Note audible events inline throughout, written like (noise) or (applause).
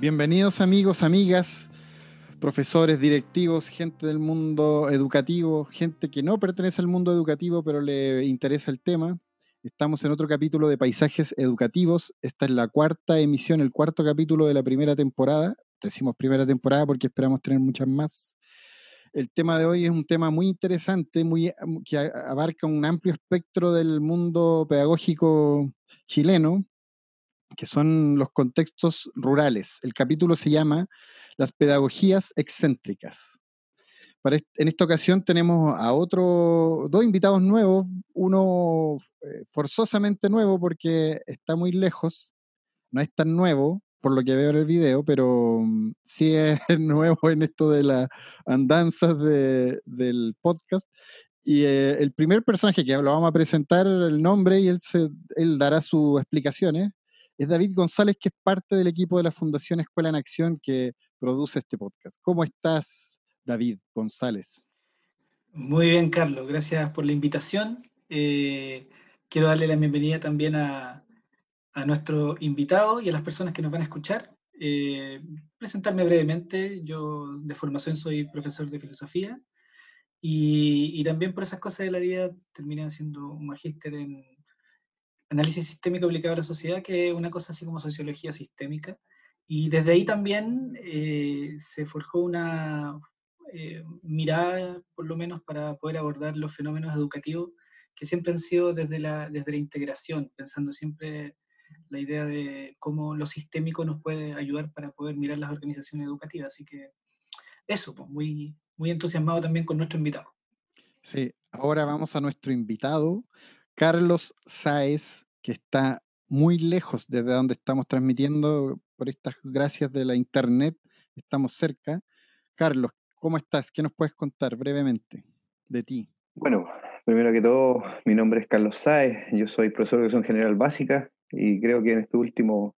Bienvenidos amigos, amigas, profesores, directivos, gente del mundo educativo, gente que no pertenece al mundo educativo pero le interesa el tema. Estamos en otro capítulo de Paisajes Educativos. Esta es la cuarta emisión, el cuarto capítulo de la primera temporada. Decimos primera temporada porque esperamos tener muchas más. El tema de hoy es un tema muy interesante, muy, que abarca un amplio espectro del mundo pedagógico chileno, que son los contextos rurales. El capítulo se llama Las pedagogías excéntricas. en esta ocasión tenemos a otro, dos invitados nuevos, uno eh, forzosamente nuevo porque está muy lejos, no es tan nuevo por lo que veo en el video, pero mm, (laughs) sí es nuevo en esto de las andanzas del podcast. Y eh, el primer personaje que lo vamos a presentar, el nombre, y él, él dará sus explicaciones, es David González, que es parte del equipo de la Fundación Escuela en Acción que produce este podcast. ¿Cómo estás, David González? Muy bien, Carlos. Gracias por la invitación. Eh, quiero darle la bienvenida también a, nuestro invitado y a las personas que nos van a escuchar. Eh, presentarme brevemente. Yo de formación soy profesor de filosofía y, y también por esas cosas de la vida terminé haciendo un magíster en análisis sistémico aplicado a la sociedad, que es una cosa así como sociología sistémica. Y desde ahí también eh, se forjó una eh, mirada, por lo menos, para poder abordar los fenómenos educativos que siempre han sido desde la, desde la integración, pensando siempre la idea de cómo lo sistémico nos puede ayudar para poder mirar las organizaciones educativas. Así que eso, pues muy, muy entusiasmado también con nuestro invitado. Sí, ahora vamos a nuestro invitado, Carlos Sáez, que está muy lejos desde donde estamos transmitiendo por estas gracias de la internet, estamos cerca. Carlos, ¿cómo estás? ¿Qué nos puedes contar brevemente de ti? Bueno, primero que todo, mi nombre es Carlos Sáez, yo soy profesor de educación general básica y creo que en este último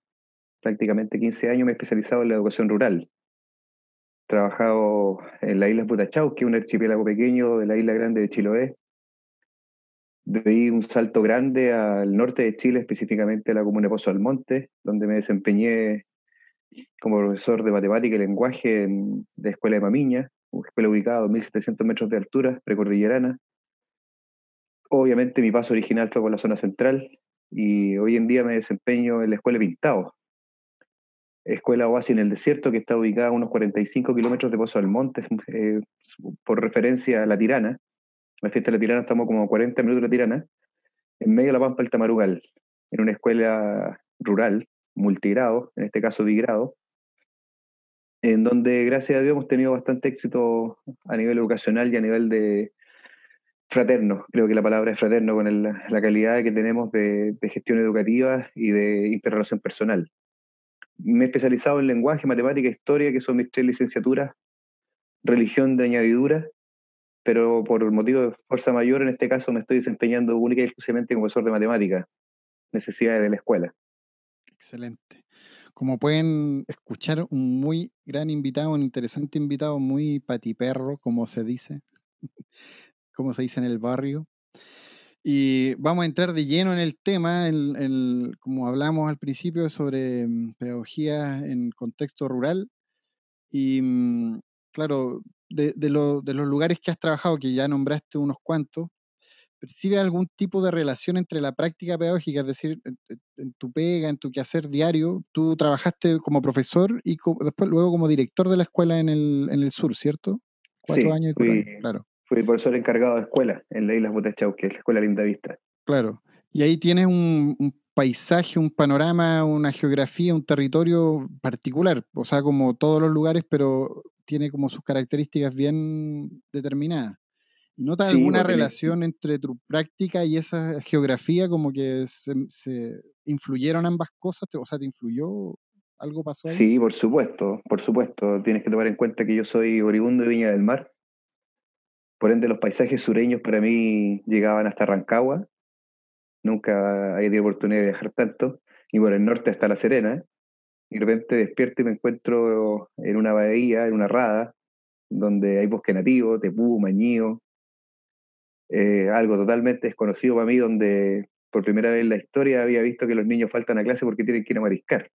prácticamente 15 años me he especializado en la educación rural. Trabajado en la isla Butachau, que es un archipiélago pequeño de la isla grande de Chiloé, di un salto grande al norte de Chile, específicamente a la comuna de Pozo Almonte, donde me desempeñé como profesor de matemática y lenguaje en la Escuela de Mamiña, una escuela ubicada a 2.700 metros de altura, precordillerana. Obviamente mi paso original fue por la zona central y hoy en día me desempeño en la Escuela Pintado, escuela oasis en el desierto que está ubicada a unos 45 kilómetros de Pozo Almonte, eh, por referencia a La Tirana, la fiesta de la Tirana estamos como 40 minutos de la Tirana, en medio de la Pampa del Tamarugal, en una escuela rural, multigrado, en este caso bigrado, en donde gracias a Dios hemos tenido bastante éxito a nivel educacional y a nivel de fraterno, creo que la palabra es fraterno, con la calidad que tenemos de, de, gestión educativa y de interrelación personal. Me he especializado en lenguaje, matemática e historia, que son mis tres licenciaturas, religión de añadidura pero por motivo de fuerza mayor, en este caso me estoy desempeñando única y exclusivamente como profesor de matemática, necesidades de la escuela. Excelente. Como pueden escuchar, un muy gran invitado, un interesante invitado, muy patiperro, como se dice, (laughs) como se dice en el barrio. Y vamos a entrar de lleno en el tema, como hablamos al principio, sobre mm, pedagogía en contexto rural. Y mm, claro, de, de, los lugares que has trabajado, que ya nombraste unos cuantos, ¿percibe algún tipo de relación entre la práctica pedagógica, es decir, en, tu pega, en tu quehacer diario? Tú trabajaste como profesor y después luego como director de la escuela en el, en el sur, ¿cierto? Cuatro años y fui, claro. Fui profesor encargado de escuela en la Isla Butachau, que es la Escuela Linda Vista. Claro. Y ahí tienes un, un paisaje, un panorama, una geografía, un territorio particular, o sea, como todos los lugares, pero tiene como sus características bien determinadas. ¿Y notas alguna relación entre tu práctica y esa geografía como que se, influyeron ambas cosas? O sea, ¿te influyó? ¿Algo pasó ahí? Sí, por supuesto, por supuesto. Tienes que tomar en cuenta que yo soy oriundo de Viña del Mar. Por ende, los paisajes sureños para mí llegaban hasta Rancagua. Nunca había tenido oportunidad de viajar tanto. Y por el norte hasta La Serena. Y de repente despierto y me encuentro en una bahía, en una rada, donde hay bosque nativo, tepú, mañío. Eh, algo totalmente desconocido para mí, donde por primera vez en la historia había visto que los niños faltan a clase porque tienen que ir a mariscar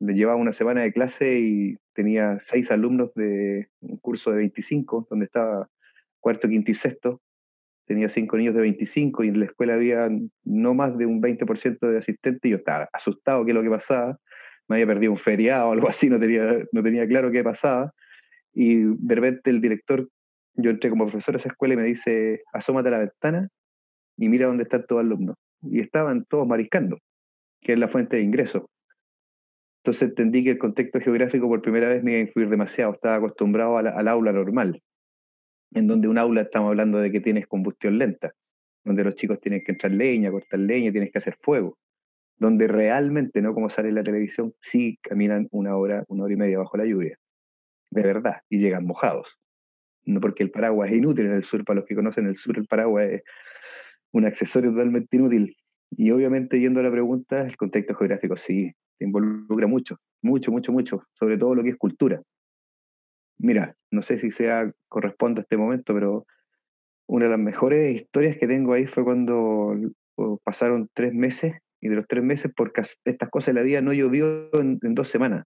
llevaba una semana de clase y tenía seis alumnos de un curso de 25, donde estaba cuarto, quinto y sexto. Tenía cinco niños de 25 y en la escuela había no más de un 20% de asistentes y yo estaba asustado qué es lo que pasaba. Me había perdido un feriado o algo así, no tenía, no tenía claro qué pasaba. Y de repente el director, yo entré como profesor a esa escuela y me dice, asómate a la ventana y mira dónde están todos los alumnos. Y estaban todos mariscando, que es la fuente de ingreso. Entonces entendí que el contexto geográfico por primera vez me iba a influir demasiado. Estaba acostumbrado al aula normal, en donde un aula estamos hablando de que tienes combustión lenta, donde los chicos tienen que entrar leña, cortar leña, tienes que hacer fuego, donde realmente, no como sale en la televisión, sí caminan una hora, una hora y media bajo la lluvia, de verdad, y llegan mojados. No porque el paraguas es inútil en el sur, para los que conocen el sur, el paraguas es un accesorio totalmente inútil. Y obviamente, yendo a la pregunta, el contexto geográfico sí, involucra mucho, mucho, mucho, mucho, sobre todo lo que es cultura. Mira, no sé si sea corresponde a este momento, pero una de las mejores historias que tengo ahí fue cuando pasaron tres meses y de los tres meses, porque estas cosas de la vida no llovió en, dos semanas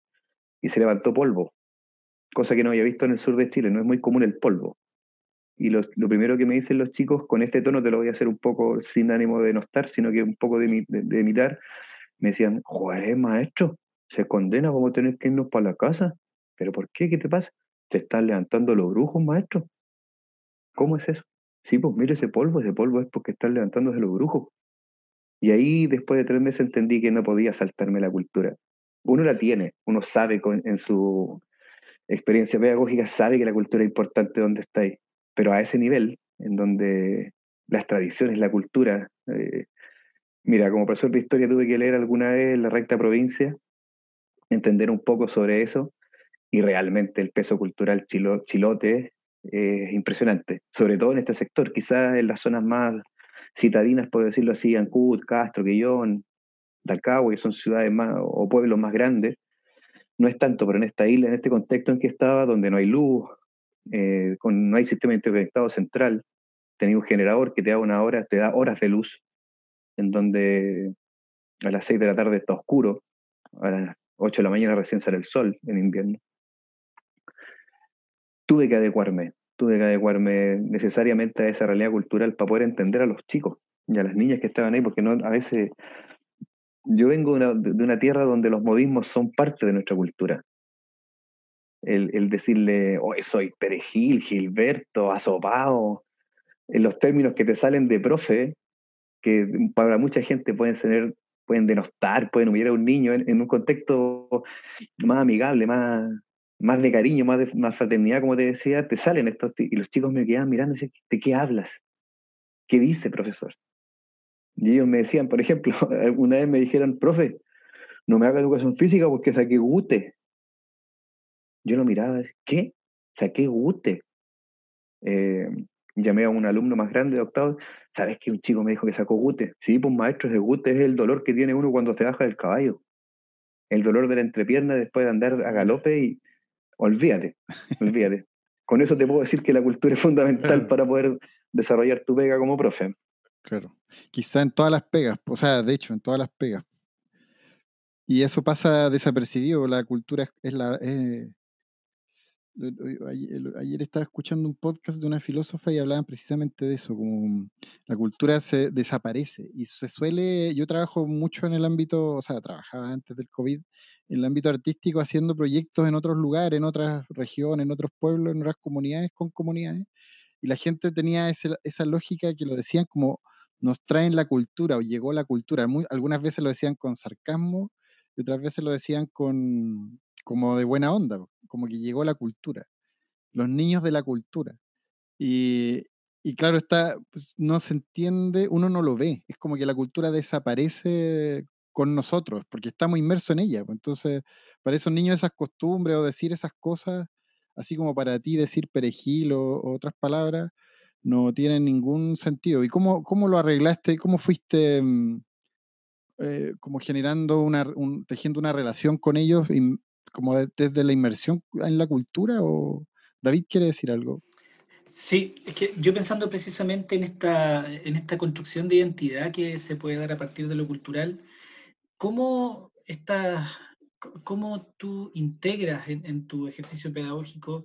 y se levantó polvo, cosa que no había visto en el sur de Chile, no es muy común el polvo. Y lo, primero que me dicen los chicos, con este tono te lo voy a hacer un poco sin ánimo de no estar, sino que un poco de, de, de imitar, me decían, joder, maestro, se condena, vamos a tener que irnos para la casa. ¿Pero por qué? ¿Qué te pasa? ¿Te están levantando los brujos, maestro? ¿Cómo es eso? Sí, pues mire ese polvo, ese polvo es porque están levantándose los brujos. Y ahí, después de tres meses, entendí que no podía saltarme la cultura. Uno la tiene, uno sabe en su experiencia pedagógica, sabe que la cultura es importante donde está ahí. Pero a ese nivel, en donde las tradiciones, la cultura, eh, Mira, como profesor de historia tuve que leer alguna vez la recta provincia, entender un poco sobre eso, y realmente el peso cultural chilote es impresionante, sobre todo en este sector, quizás en las zonas más citadinas, por decirlo así, Ancud, Castro, Quillón, Talcahuano, que son ciudades más o pueblos más grandes, no es tanto, pero en esta isla, en este contexto en que estaba, donde no hay luz, eh, no hay sistema interconectado central, tenía un generador que te da una hora, te da horas de luz, en donde a las 6 de la tarde está oscuro, a las 8 de la mañana recién sale el sol en invierno. Tuve que adecuarme, tuve que adecuarme necesariamente a esa realidad cultural para poder entender a los chicos y a las niñas que estaban ahí, porque no, a veces yo vengo de una, de una tierra donde los modismos son parte de nuestra cultura. El, decirle, hoy soy perejil, Gilberto, asopado, en los términos que te salen de profe, que para mucha gente pueden ser, pueden denostar, pueden humillar a un niño en, un contexto más amigable, más, más de cariño, más de más fraternidad, como te decía, te salen estos, y los chicos me quedan mirando y dicen, ¿de qué hablas? ¿Qué dice, profesor? Y ellos me decían, por ejemplo, (laughs) una vez me dijeron, profe, no me haga educación física porque saqué gute. Yo lo miraba, ¿qué? Saqué gute. Eh, llamé a un alumno más grande de octavo, ¿sabes que un chico me dijo que sacó gute? Sí, pues maestro, ese gute es el dolor que tiene uno cuando se baja del caballo. El dolor de la entrepierna después de andar a galope y olvídate, olvídate. Con eso te puedo decir que la cultura es fundamental para poder desarrollar tu pega como profe. Claro. Quizá en todas las pegas, o sea, de hecho, en todas las pegas. Y eso pasa desapercibido, la cultura es, la, Ayer estaba escuchando un podcast de una filósofa y hablaban precisamente de eso, como la cultura se desaparece y se suele, yo trabajo mucho en el ámbito, o sea, trabajaba antes del COVID, en el ámbito artístico haciendo proyectos en otros lugares, en otras regiones, en otros pueblos, en otras comunidades con comunidades, y la gente tenía esa lógica que lo decían como nos traen la cultura o llegó la cultura. algunas veces lo decían con sarcasmo y otras veces lo decían con, como de buena onda, como que llegó la cultura, los niños de la cultura. Y, claro, está, pues, no se entiende, uno no lo ve, es como que la cultura desaparece con nosotros, porque estamos inmersos en ella. Entonces, para esos niños esas costumbres o decir esas cosas, así como para ti decir perejil o, otras palabras, no tienen ningún sentido. ¿Y cómo, cómo lo arreglaste? ¿Cómo fuiste mm, eh, como generando una, tejiendo una relación con ellos como desde la inmersión en la cultura? ¿O David quiere decir algo? Sí, es que yo pensando precisamente en esta, en esta construcción de identidad que se puede dar a partir de lo cultural, ¿cómo, esta, cómo tú integras en, tu ejercicio pedagógico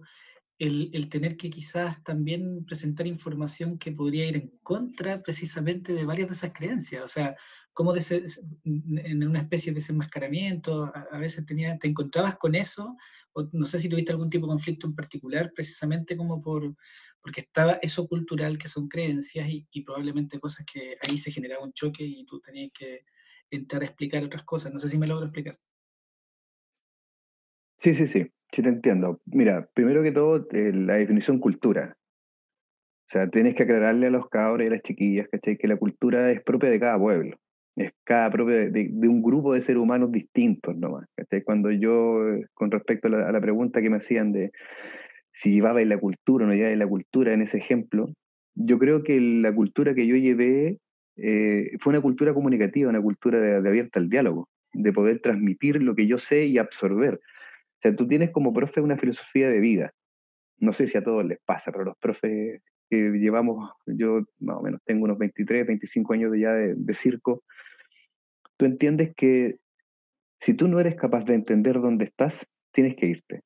el, tener que quizás también presentar información que podría ir en contra precisamente de varias de esas creencias? O sea, cómo en una especie de desenmascaramiento, a, veces tenía, te encontrabas con eso, o no sé si tuviste algún tipo de conflicto en particular, precisamente como por porque estaba eso cultural que son creencias y, probablemente cosas que ahí se generaba un choque y tú tenías que entrar a explicar otras cosas. No sé si me logro explicar. Sí, sí, sí, sí te entiendo. Mira, primero que todo, eh, la definición cultura. O sea, tienes que aclararle a los cabros y a las chiquillas, ¿cachai? Que la cultura es propia de cada pueblo. Es cada propia de, un grupo de seres humanos distintos nomás. ¿cachai? Cuando yo, con respecto a la pregunta que me hacían de si llevaba la cultura o no llevaba la cultura en ese ejemplo, yo creo que la cultura que yo llevé eh, fue una cultura comunicativa, una cultura de, abierta al diálogo, de poder transmitir lo que yo sé y absorber. O sea, tú tienes como profe una filosofía de vida. No sé si a todos les pasa, pero los profes que llevamos, yo más o menos tengo unos 23, 25 años ya de, de circo, tú entiendes que si tú no eres capaz de entender dónde estás, tienes que irte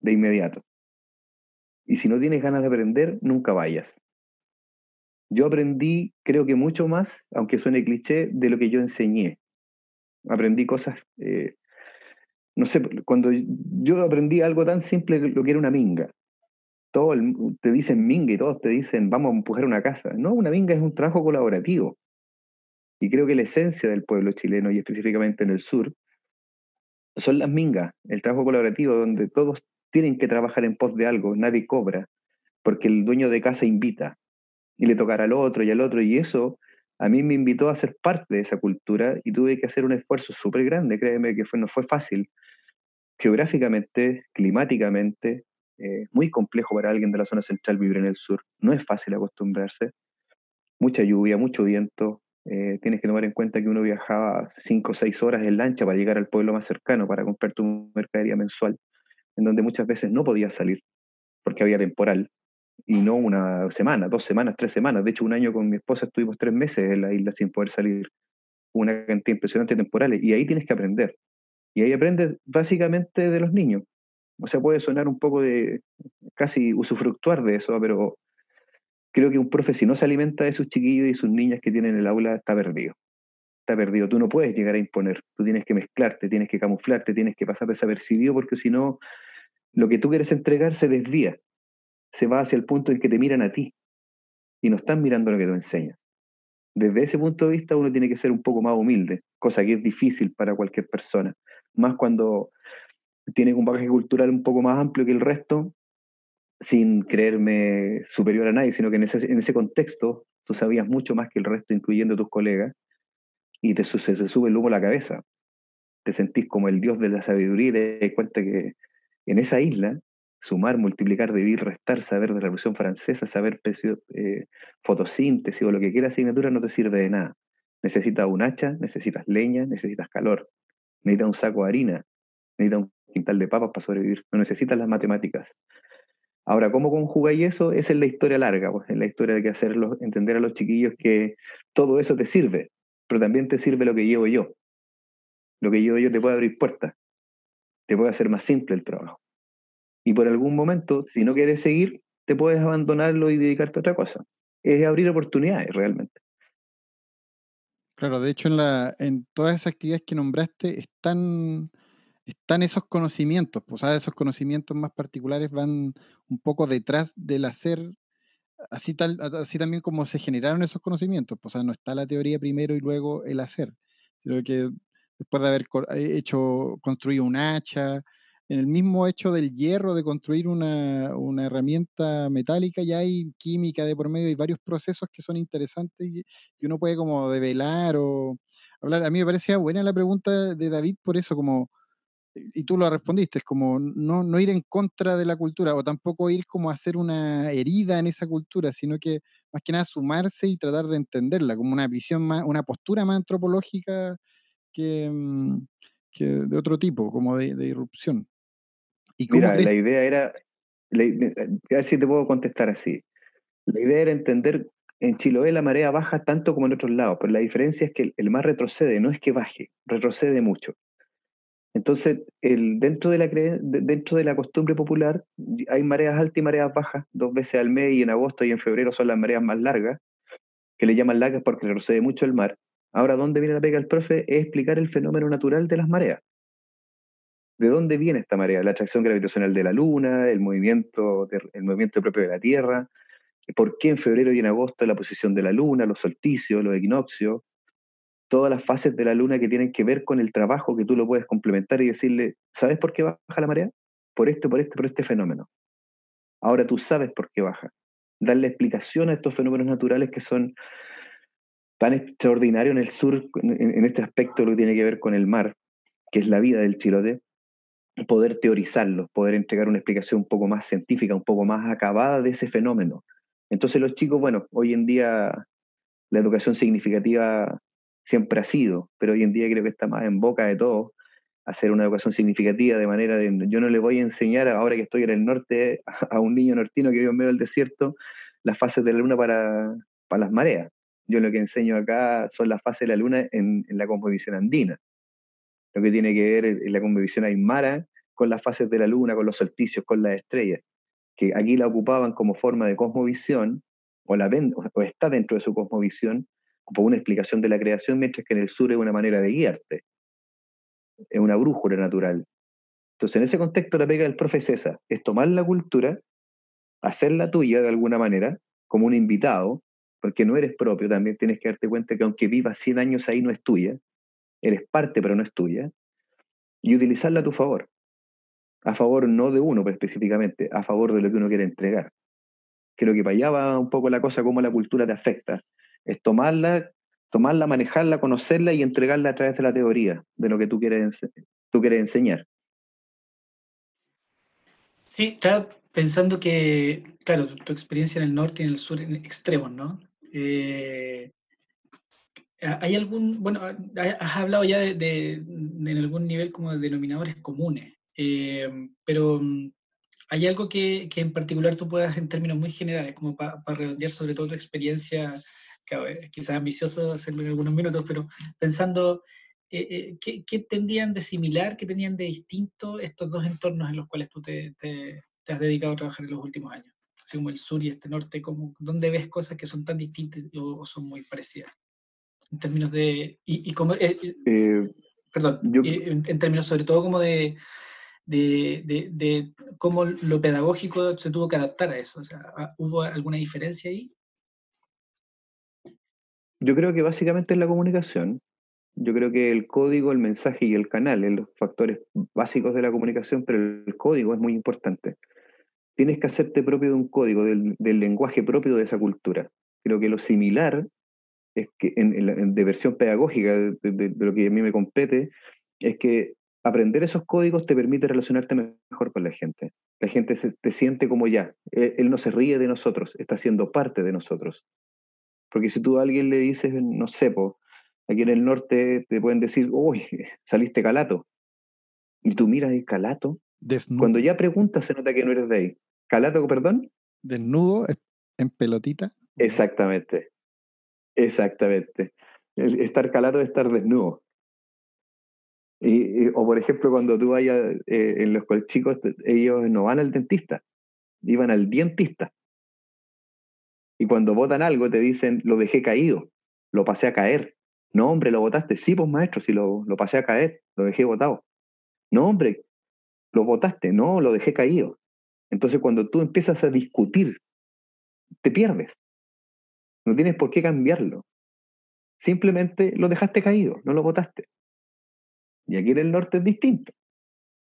de inmediato. Y si no tienes ganas de aprender, nunca vayas. Yo aprendí, creo que mucho más, aunque suene cliché, de lo que yo enseñé. Aprendí cosas, eh, no sé, cuando yo aprendí algo tan simple, lo que era una minga. Todo te dicen minga y todos te dicen vamos a empujar una casa. No, una minga es un trabajo colaborativo. Y creo que la esencia del pueblo chileno, y específicamente en el sur, son las mingas, el trabajo colaborativo, donde todos tienen que trabajar en pos de algo, nadie cobra, porque el dueño de casa invita y le tocará al otro y al otro, y eso a mí me invitó a ser parte de esa cultura y tuve que hacer un esfuerzo súper grande, créeme que no fue fácil, geográficamente, climáticamente, eh, muy complejo para alguien de la zona central vivir en el sur, no es fácil acostumbrarse, mucha lluvia, mucho viento, eh, tienes que tomar en cuenta que uno viajaba cinco o seis horas en lancha para llegar al pueblo más cercano para comprar tu mercadería mensual en donde muchas veces no podía salir porque había temporal, y no una semana, dos semanas, tres semanas. De hecho, un año con mi esposa estuvimos tres meses en la isla sin poder salir. Una cantidad impresionante de temporales. Y ahí tienes que aprender. Y ahí aprendes básicamente de los niños. O sea, puede sonar un poco de casi usufructuar de eso, pero creo que un profe, si no se alimenta de sus chiquillos y sus niñas que tienen en el aula, está perdido. Está perdido. Tú no puedes llegar a imponer. Tú tienes que mezclarte, tienes que camuflarte, tienes que pasar desapercibido, porque si no, lo que tú quieres entregar se desvía, se va hacia el punto en que te miran a ti y no están mirando lo que tú enseñas. Desde ese punto de vista uno tiene que ser un poco más humilde, cosa que es difícil para cualquier persona, más cuando tienes un bagaje cultural un poco más amplio que el resto, sin creerme superior a nadie, sino que en ese, en ese contexto tú sabías mucho más que el resto, incluyendo tus colegas, y te, se, sube el humo a la cabeza. Te sentís como el dios de la sabiduría y te das cuenta que en esa isla, sumar, multiplicar, dividir, restar, saber de la Revolución Francesa, saber eh, fotosíntesis o lo que quiera asignatura no te sirve de nada. Necesitas un hacha, necesitas leña, necesitas calor, necesitas un saco de harina, necesitas un quintal de papas para sobrevivir, no necesitas las matemáticas. Ahora, ¿cómo conjugáis eso? Esa es la historia larga, pues, es la historia de que hacerlos entender a los chiquillos que todo eso te sirve, pero también te sirve lo que llevo yo. Lo que llevo yo te puede abrir puertas te puede hacer más simple el trabajo. Y por algún momento, si no quieres seguir, te puedes abandonarlo y dedicarte a otra cosa. Es abrir oportunidades realmente. Claro, de hecho en, la, en todas esas actividades que nombraste están, están esos conocimientos, pues, esos conocimientos más particulares van un poco detrás del hacer, así, tal, así también como se generaron esos conocimientos, pues, o sea, no está la teoría primero y luego el hacer, sino que después de haber eh, hecho, construido un hacha, en el mismo hecho del hierro, de construir una, herramienta metálica, ya hay química de por medio, hay varios procesos que son interesantes y, uno puede como develar o hablar. A mí me parecía buena la pregunta de David por eso, como, y tú lo respondiste, es como no, no ir en contra de la cultura o tampoco ir como a hacer una herida en esa cultura, sino que más que nada sumarse y tratar de entenderla como una visión más, una postura más antropológica que, mm, que de otro tipo, como de, irrupción. ¿Y Mira, la idea era, a ver si te puedo contestar así. La idea era entender en Chiloé la marea baja tanto como en otros lados, pero la diferencia es que el, mar retrocede, no es que baje, retrocede mucho. Entonces, el, dentro, de la, dentro de la costumbre popular hay mareas altas y mareas bajas, dos veces al mes y en agosto y en febrero son las mareas más largas, que le llaman largas porque retrocede mucho el mar. Ahora, ¿dónde viene la pega del profe? Es explicar el fenómeno natural de las mareas. ¿De dónde viene esta marea? La atracción gravitacional de la Luna, el movimiento, el movimiento propio de la Tierra, por qué en febrero y en agosto la posición de la luna, los solsticios, los equinoccios, todas las fases de la luna que tienen que ver con el trabajo que tú lo puedes complementar y decirle, ¿sabes por qué baja la marea? Por este, por este, por este fenómeno. Ahora tú sabes por qué baja. Darle explicación a estos fenómenos naturales que son tan extraordinarios en el sur, en, este aspecto lo que tiene que ver con el mar, que es la vida del chilote, poder teorizarlo, poder entregar una explicación un poco más científica, un poco más acabada de ese fenómeno. Entonces los chicos, bueno, hoy en día la educación significativa siempre ha sido, pero hoy en día creo que está más en boca de todos hacer una educación significativa de manera de, yo no le voy a enseñar, ahora que estoy en el norte, (laughs) a un niño nortino que vive en medio del desierto, las fases de la luna para, para las mareas. Yo lo que enseño acá son las fases de la luna en, la composición andina. Lo que tiene que ver en la composición aymara con las fases de la luna, con los solsticios, con las estrellas que aquí la ocupaban como forma de cosmovisión, o, la ven, o está dentro de su cosmovisión, como una explicación de la creación, mientras que en el sur es una manera de guiarte, es una brújula natural. Entonces, en ese contexto, la pega del profe es tomar la cultura, hacerla tuya de alguna manera, como un invitado, porque no eres propio, también tienes que darte cuenta que aunque vivas 100 años ahí, no es tuya, eres parte, pero no es tuya, y utilizarla a tu favor a favor no de uno pero específicamente, a favor de lo que uno quiere entregar. Creo que para allá va un poco la cosa, cómo la cultura te afecta. Es tomarla, tomarla, manejarla, conocerla y entregarla a través de la teoría, de lo que tú quieres, tú quieres enseñar. Sí, estaba pensando que, claro, tu, experiencia en el norte y en el sur en extremos, ¿no? Eh, ¿Hay algún, bueno, has hablado ya de, de, en algún nivel como de denominadores comunes? Eh, pero mm, hay algo que, que, en particular tú puedas, en términos muy generales, como para redondear sobre todo tu experiencia, quizás ambicioso hacerlo en algunos minutos, pero pensando, eh, eh, ¿qué, ¿qué, tendrían de similar, qué tenían de distinto estos dos entornos en los cuales tú te, te, has dedicado a trabajar en los últimos años? Así como el sur y este norte, como, ¿dónde ves cosas que son tan distintas o, son muy parecidas? En términos de... Y, y como, perdón, en términos sobre todo como de de, de, cómo lo pedagógico se tuvo que adaptar a eso. O sea, ¿Hubo alguna diferencia ahí? Yo creo que básicamente es la comunicación. Yo creo que el código, el mensaje y el canal, son los factores básicos de la comunicación, pero el código es muy importante. Tienes que hacerte propio de un código, del, lenguaje propio de esa cultura. Creo que lo similar es que en, de versión pedagógica de, de, lo que a mí me compete, es que aprender esos códigos te permite relacionarte mejor con la gente. La gente se, te siente como ya. Él, no se ríe de nosotros, está siendo parte de nosotros. Porque si tú a alguien le dices, no sé, aquí en el norte te pueden decir, uy, (laughs) saliste calato. Y tú miras el calato. Desnudo. Cuando ya preguntas se nota que no eres de ahí. ¿Calato, perdón? Desnudo, en pelotita. Exactamente. Exactamente. estar calato es estar desnudo. Y, o por ejemplo, cuando tú vayas eh, en los chicos, ellos no van al dentista, iban al dientista. Y cuando votan algo te dicen, lo dejé caído, lo pasé a caer. No, hombre, lo votaste. Sí, pues maestro, sí, lo, lo pasé a caer, lo dejé votado. No, hombre, lo votaste. No, lo dejé caído. Entonces, cuando tú empiezas a discutir, te pierdes. No tienes por qué cambiarlo. Simplemente lo dejaste caído, no lo votaste. Y aquí en el norte es distinto.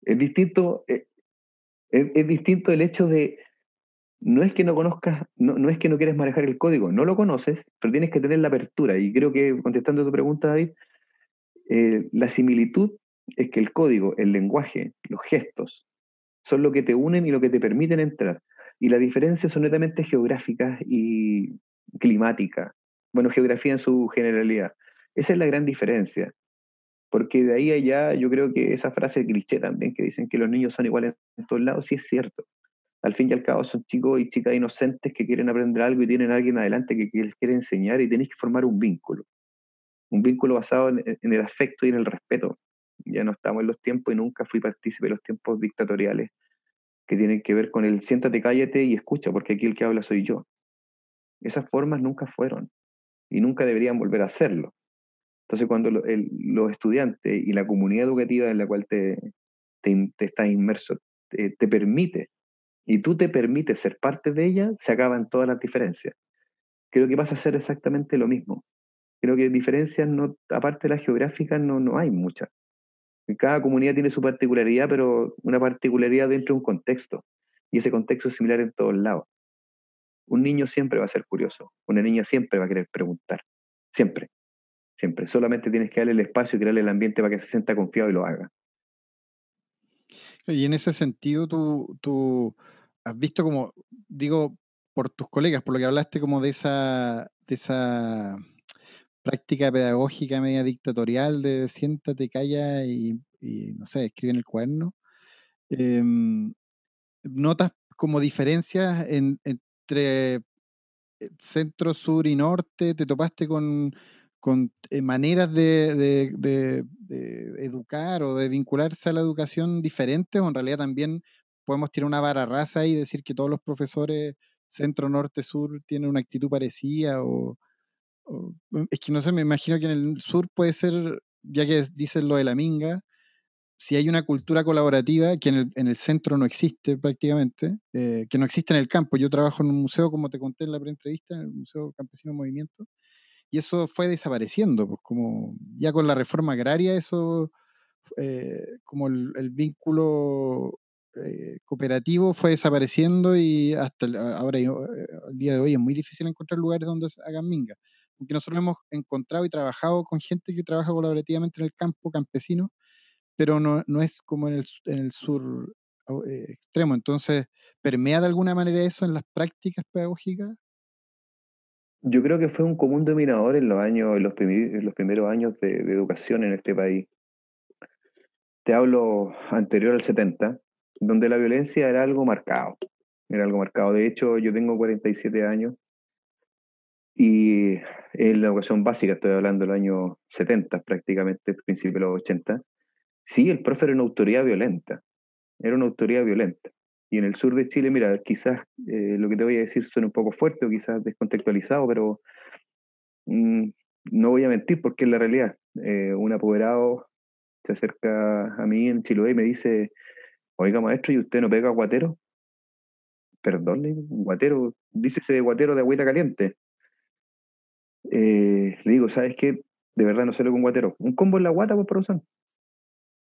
Es distinto, eh, es, distinto el hecho de, no es que no conozcas, no, es que no quieres manejar el código, no lo conoces, pero tienes que tener la apertura. Y creo que, contestando tu pregunta, David, Eh, la similitud es que el código, el lenguaje, los gestos, son lo que te unen y lo que te permiten entrar. Y la diferencia son netamente geográficas y climática. Bueno, geografía en su generalidad. Esa es la gran diferencia. Porque de ahí allá yo creo que esa frase cliché también, que dicen que los niños son iguales en todos lados, sí es cierto. Al fin y al cabo son chicos y chicas inocentes que quieren aprender algo y tienen a alguien adelante que, les quiere enseñar y tenéis que formar un vínculo. Un vínculo basado en, el afecto y en el respeto. Ya no estamos en los tiempos y nunca fui partícipe de los tiempos dictatoriales que tienen que ver con el siéntate, cállate y escucha, porque aquí el que habla soy yo. Esas formas nunca fueron y nunca deberían volver a hacerlo. Entonces, cuando los estudiantes y la comunidad educativa en la cual te, te, estás inmerso te, te, permite y tú te permites ser parte de ella, se acaban todas las diferencias. Creo que vas a ser exactamente lo mismo. Creo que diferencias, no, aparte de las geográficas, no, no hay muchas. Cada comunidad tiene su particularidad, pero una particularidad dentro de un contexto. Y ese contexto es similar en todos lados. Un niño siempre va a ser curioso. Una niña siempre va a querer preguntar. Siempre. Siempre. Solamente tienes que darle el espacio y crearle el ambiente para que se sienta confiado y lo haga. Y en ese sentido, tú, tú has visto como, digo, por tus colegas, por lo que hablaste como de esa, de esa práctica pedagógica media dictatorial de siéntate, calla y, no sé, escribe en el cuaderno. Em, ¿Notas como diferencias entre eh, centro, sur y norte? ¿Te topaste con, con eh, maneras de, de, educar o de vincularse a la educación diferentes o en realidad también podemos tirar una vara raza y decir que todos los profesores centro, norte, sur tienen una actitud parecida o, Mm, es que no sé, me imagino que en el sur puede ser, ya que dices lo de la minga, si hay una cultura colaborativa que en el, en el centro no existe prácticamente, eh, que no existe en el campo. Yo trabajo en un museo, como te conté en la pre-entrevista, en el Museo Campesino Movimiento, y eso fue desapareciendo, pues como ya con la reforma agraria, eso, eh, como el, vínculo eh, cooperativo fue desapareciendo y hasta ahora, el día de hoy, es muy difícil encontrar lugares donde hagan minga que nosotros hemos encontrado y trabajado con gente que trabaja colaborativamente en el campo campesino, pero no, no es como en el, en el sur eh, extremo. Entonces, ¿permea de alguna manera eso en las prácticas pedagógicas? Yo creo que fue un común dominador en los años, en los, los primeros años de, educación en este país. Te hablo anterior al 70, donde la violencia era algo marcado. Era algo marcado. De hecho, yo tengo 47 años y en la educación básica, estoy hablando del año 70 prácticamente, principio de los 80, sí, el profe era una autoridad violenta, era una autoridad violenta. Y en el sur de Chile, mira, quizás eh, lo que te voy a decir suena un poco fuerte o quizás descontextualizado, pero mm, no voy a mentir porque es la realidad. Eh, un apoderado se acerca a mí en Chiloé y me dice, oiga maestro, ¿y usted no pega guatero? Perdón, guatero, dícese de guatero de agüita caliente. Eh, le digo, ¿sabes qué? De verdad no que un guatero. Un combo en la guata, por pues.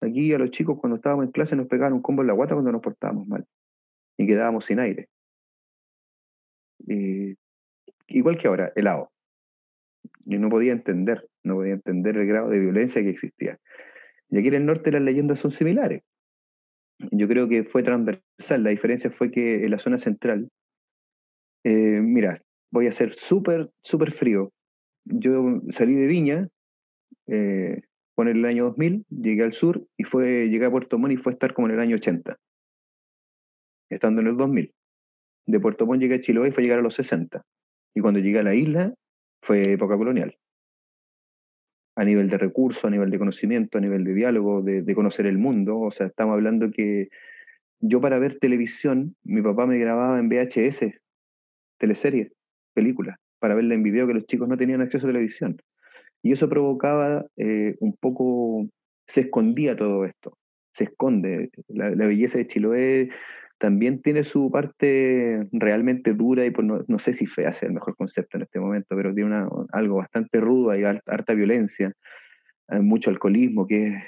Aquí a los chicos cuando estábamos en clase nos pegaban un combo en la guata cuando nos portábamos mal. Y quedábamos sin aire. Igual que ahora, helado. Y no podía entender, no podía entender el grado de violencia que existía. Y aquí en el norte las leyendas son similares. Yo creo que fue transversal. La diferencia fue que en la zona central, eh, mira, voy a ser súper, súper frío. Yo salí de Viña, eh, con el año 2000, llegué al sur y fue, llegué a Puerto Montt y fue estar como en el año 80, estando en el 2000. De Puerto Montt llegué a Chiloé y fue llegar a los 60. Y cuando llegué a la isla, fue época colonial. A nivel de recursos, a nivel de conocimiento, a nivel de diálogo, de, de conocer el mundo. O sea, estamos hablando que yo para ver televisión, mi papá me grababa en VHS, teleseries películas, para verla en video, que los chicos no tenían acceso a televisión. Y eso provocaba eh, un poco, se escondía todo esto, se esconde. La, belleza de Chiloé también tiene su parte realmente dura y pues no, sé si fea sea el mejor concepto en este momento, pero tiene una, algo bastante rudo, y harta violencia, hay mucho alcoholismo, que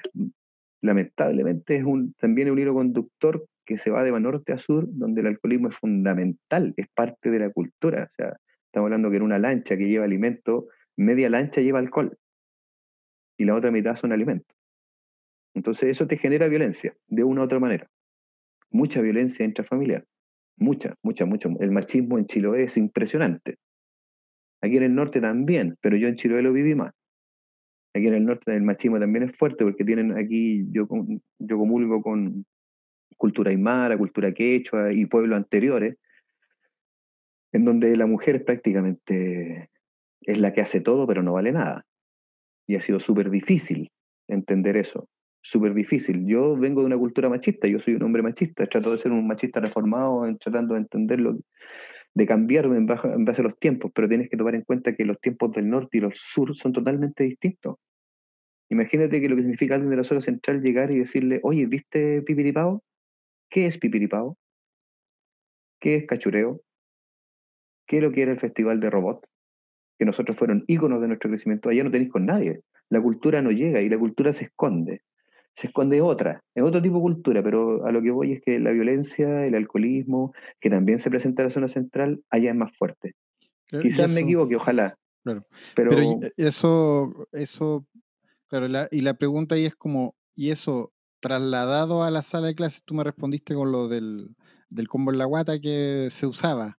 lamentablemente es un, también un hilo conductor que se va de norte a sur, donde el alcoholismo es fundamental, es parte de la cultura. Estamos hablando que en una lancha que lleva alimento, media lancha lleva alcohol. y la otra mitad son alimentos. Entonces eso te genera violencia, de una u otra manera. Mucha violencia intrafamiliar. Mucha, mucha, mucho. El machismo en Chiloé es impresionante. Aquí en el norte también, pero yo en Chiloé lo viví más. Aquí en el norte el machismo también es fuerte porque tienen aquí, yo, yo comulgo con cultura aymara, cultura quechua y pueblos anteriores, en donde la mujer prácticamente es la que hace todo, pero no vale nada. Y ha sido súper difícil entender eso, súper difícil. Yo vengo de una cultura machista, yo soy un hombre machista, trato de ser un machista reformado, tratando de entenderlo, de cambiarme en, en base a los tiempos, pero tienes que tomar en cuenta que los tiempos del norte y los sur son totalmente distintos. Imagínate que lo que significa alguien de la zona central llegar y decirle, oye, ¿viste Pipiripao? ¿Qué es Pipiripao? ¿Qué es cachureo? ¿Qué es lo que era el Festival de Robot? Que nosotros fueron íconos de nuestro crecimiento. Allá no tenéis con nadie. La cultura no llega y la cultura se esconde. Se esconde otra, es otro tipo de cultura, pero a lo que voy es que la violencia, el alcoholismo, que también se presenta en la zona central, allá es más fuerte. Quizás me equivoque, ojalá. Claro. Pero, pero eso, eso, claro, y la pregunta ahí es como, ¿y eso trasladado a la sala de clases, tú me respondiste con lo del, del combo en la guata que se usaba.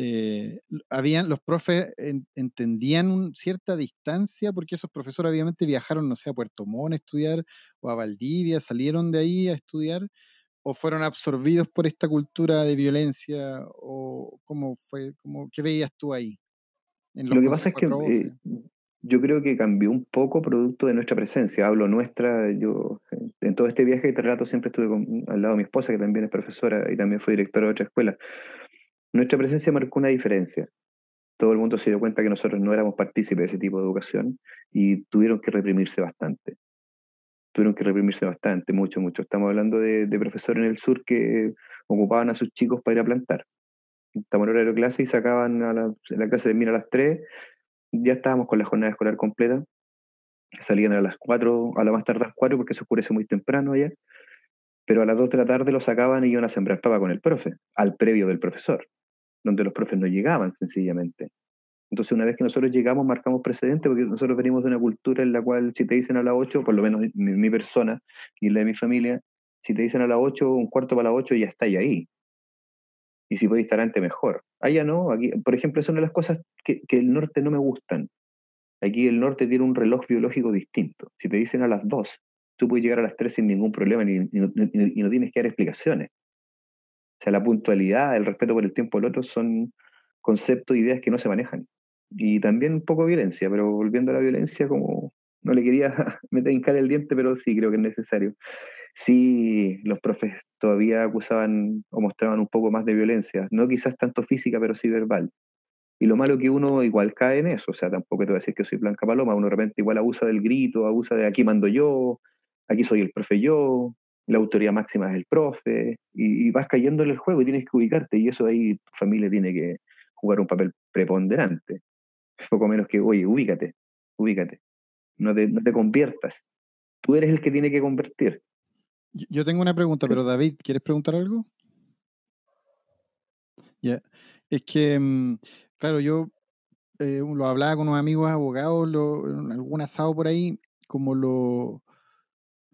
Eh, habían, los profes entendían cierta distancia, porque esos profesores obviamente viajaron, no sé, a Puerto Montt a estudiar, o a Valdivia, salieron de ahí a estudiar, o fueron absorbidos por esta cultura de violencia, o cómo fue, cómo, ¿qué veías tú ahí? Lo que pasa es que eh, yo creo que cambió un poco producto de nuestra presencia. Hablo nuestra, yo en todo este viaje de rato siempre estuve al lado de mi esposa, que también es profesora y también fue directora de otra escuela. Nuestra presencia marcó una diferencia. Todo el mundo se dio cuenta que nosotros no éramos partícipes de ese tipo de educación y tuvieron que reprimirse bastante. Tuvieron que reprimirse bastante, mucho, mucho. Estamos hablando de, profesores en el sur que ocupaban a sus chicos para ir a plantar. Estamos en horario de clase y sacaban a la, la clase de mira a las 3 ya estábamos con la jornada escolar completa. Salían a las 4, a la más las 4 porque se oscurece muy temprano allá. Pero a las 2 de la tarde lo sacaban y iban a sembrar papa con el profe, al previo del profesor, donde los profes no llegaban sencillamente. Entonces, una vez que nosotros llegamos, marcamos precedente, porque nosotros venimos de una cultura en la cual, si te dicen a las 8, por lo menos mi, mi persona y la de mi familia, si te dicen a las 8, un cuarto para las 8, ya está ahí y si podéis estar antes mejor. Allá no, aquí, por ejemplo, es una de las cosas que, que, el norte no me gustan. Aquí el norte tiene un reloj biológico distinto. Si te dicen a las 2, tú puedes llegar a las 3 sin ningún problema y, no, tienes que dar explicaciones. O sea, la puntualidad, el respeto por el tiempo del otro son conceptos, ideas que no se manejan. Y también un poco violencia, pero volviendo a la violencia, como no le quería (laughs) meter en cara el diente, pero sí creo que es necesario sí los profes todavía acusaban o mostraban un poco más de violencia, no quizás tanto física, pero sí verbal. Y lo malo que uno igual cae en eso, o sea, tampoco te voy a decir que soy Blanca Paloma, uno de repente igual abusa del grito, abusa de aquí mando yo, aquí soy el profe yo, la autoridad máxima es el profe, y, vas cayendo en el juego y tienes que ubicarte, y eso ahí tu familia tiene que jugar un papel preponderante. Poco menos que, oye, ubícate, ubícate, no te, no te conviertas. Tú eres el que tiene que convertir. Yo tengo una pregunta, pero David, ¿quieres preguntar algo? Ya, es que, mm, claro, yo eh, lo hablaba con unos amigos abogados, lo, en algún asado por ahí, como lo,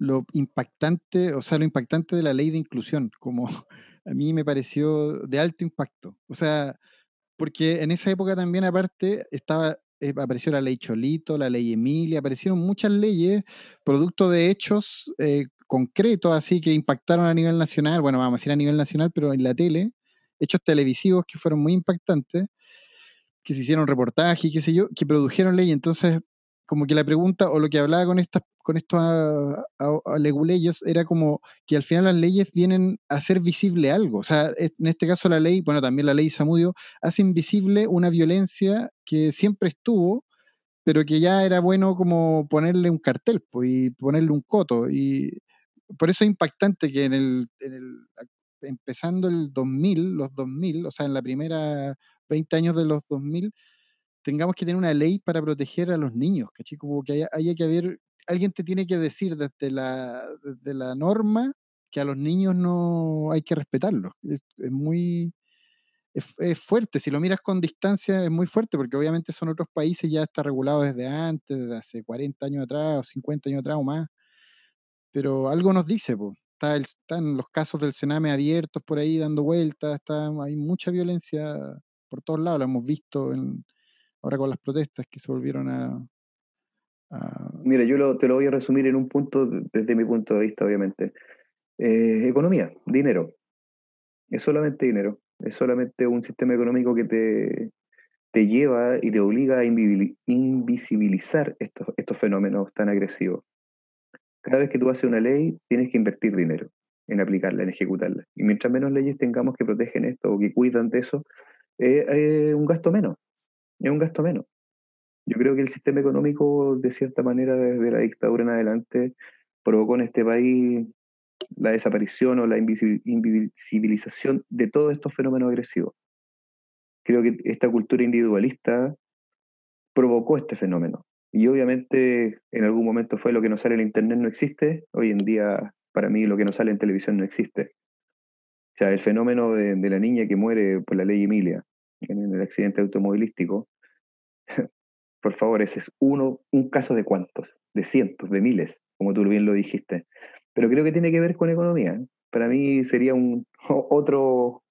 lo impactante, o sea, lo impactante de la ley de inclusión, como (laughs) a mí me pareció de alto impacto. O sea, porque en esa época también aparte estaba, eh, apareció la ley Cholito, la ley Emilia, aparecieron muchas leyes, producto de hechos eh, concretos así que impactaron a nivel nacional, bueno, vamos a decir a nivel nacional, pero en la tele, hechos televisivos que fueron muy impactantes, que se hicieron reportajes, qué sé yo, que produjeron ley. Entonces, como que la pregunta o lo que hablaba con estas con estos leguleyos era como que al final las leyes vienen a hacer visible algo. O sea, en este caso la ley, bueno, también la ley Samudio, hace invisible una violencia que siempre estuvo, pero que ya era bueno como ponerle un cartel pues, y ponerle un coto. Y por eso es impactante que en el, empezando el 2000, los 2000, o sea, en la primera 20 años de los 2000, tengamos que tener una ley para proteger a los niños, ¿cachai? Como que haya, que haber, alguien te tiene que decir desde la, desde la norma que a los niños no hay que respetarlos. Es, muy, es, fuerte. Si lo miras con distancia, es muy fuerte, porque obviamente son otros países, ya está regulado desde antes, desde hace 40 años atrás, o 50 años atrás o más. Pero algo nos dice, pues. Está están los casos del Sename abiertos por ahí dando vueltas, está, hay mucha violencia por todos lados, lo hemos visto ahora con las protestas que se volvieron a... Mira, yo te lo voy a resumir en un punto, desde mi punto de vista, obviamente. Eh, economía, dinero. Es solamente dinero. Es solamente un sistema económico que te, te lleva y te obliga a invisibilizar estos, estos fenómenos tan agresivos. Cada vez que tú haces una ley, tienes que invertir dinero en aplicarla, en ejecutarla. Y mientras menos leyes tengamos que protegen esto o que cuidan de eso, es eh, un gasto menos. Es un gasto menos. Yo creo que el sistema económico, de cierta manera, desde la dictadura en adelante, provocó en este país la desaparición o la invisibilización de todos estos fenómenos agresivos. Creo que esta cultura individualista provocó este fenómeno. Y obviamente en algún momento fue lo que no sale en Internet no existe, hoy en día para mí lo que no sale en televisión no existe. O sea, el fenómeno de, la niña que muere por la ley Emilia en el accidente automovilístico, (laughs) por favor, ese es uno, un caso de cuántos, de cientos, de miles, como tú bien lo dijiste. Pero creo que tiene que ver con economía. Para mí sería un (laughs) otro,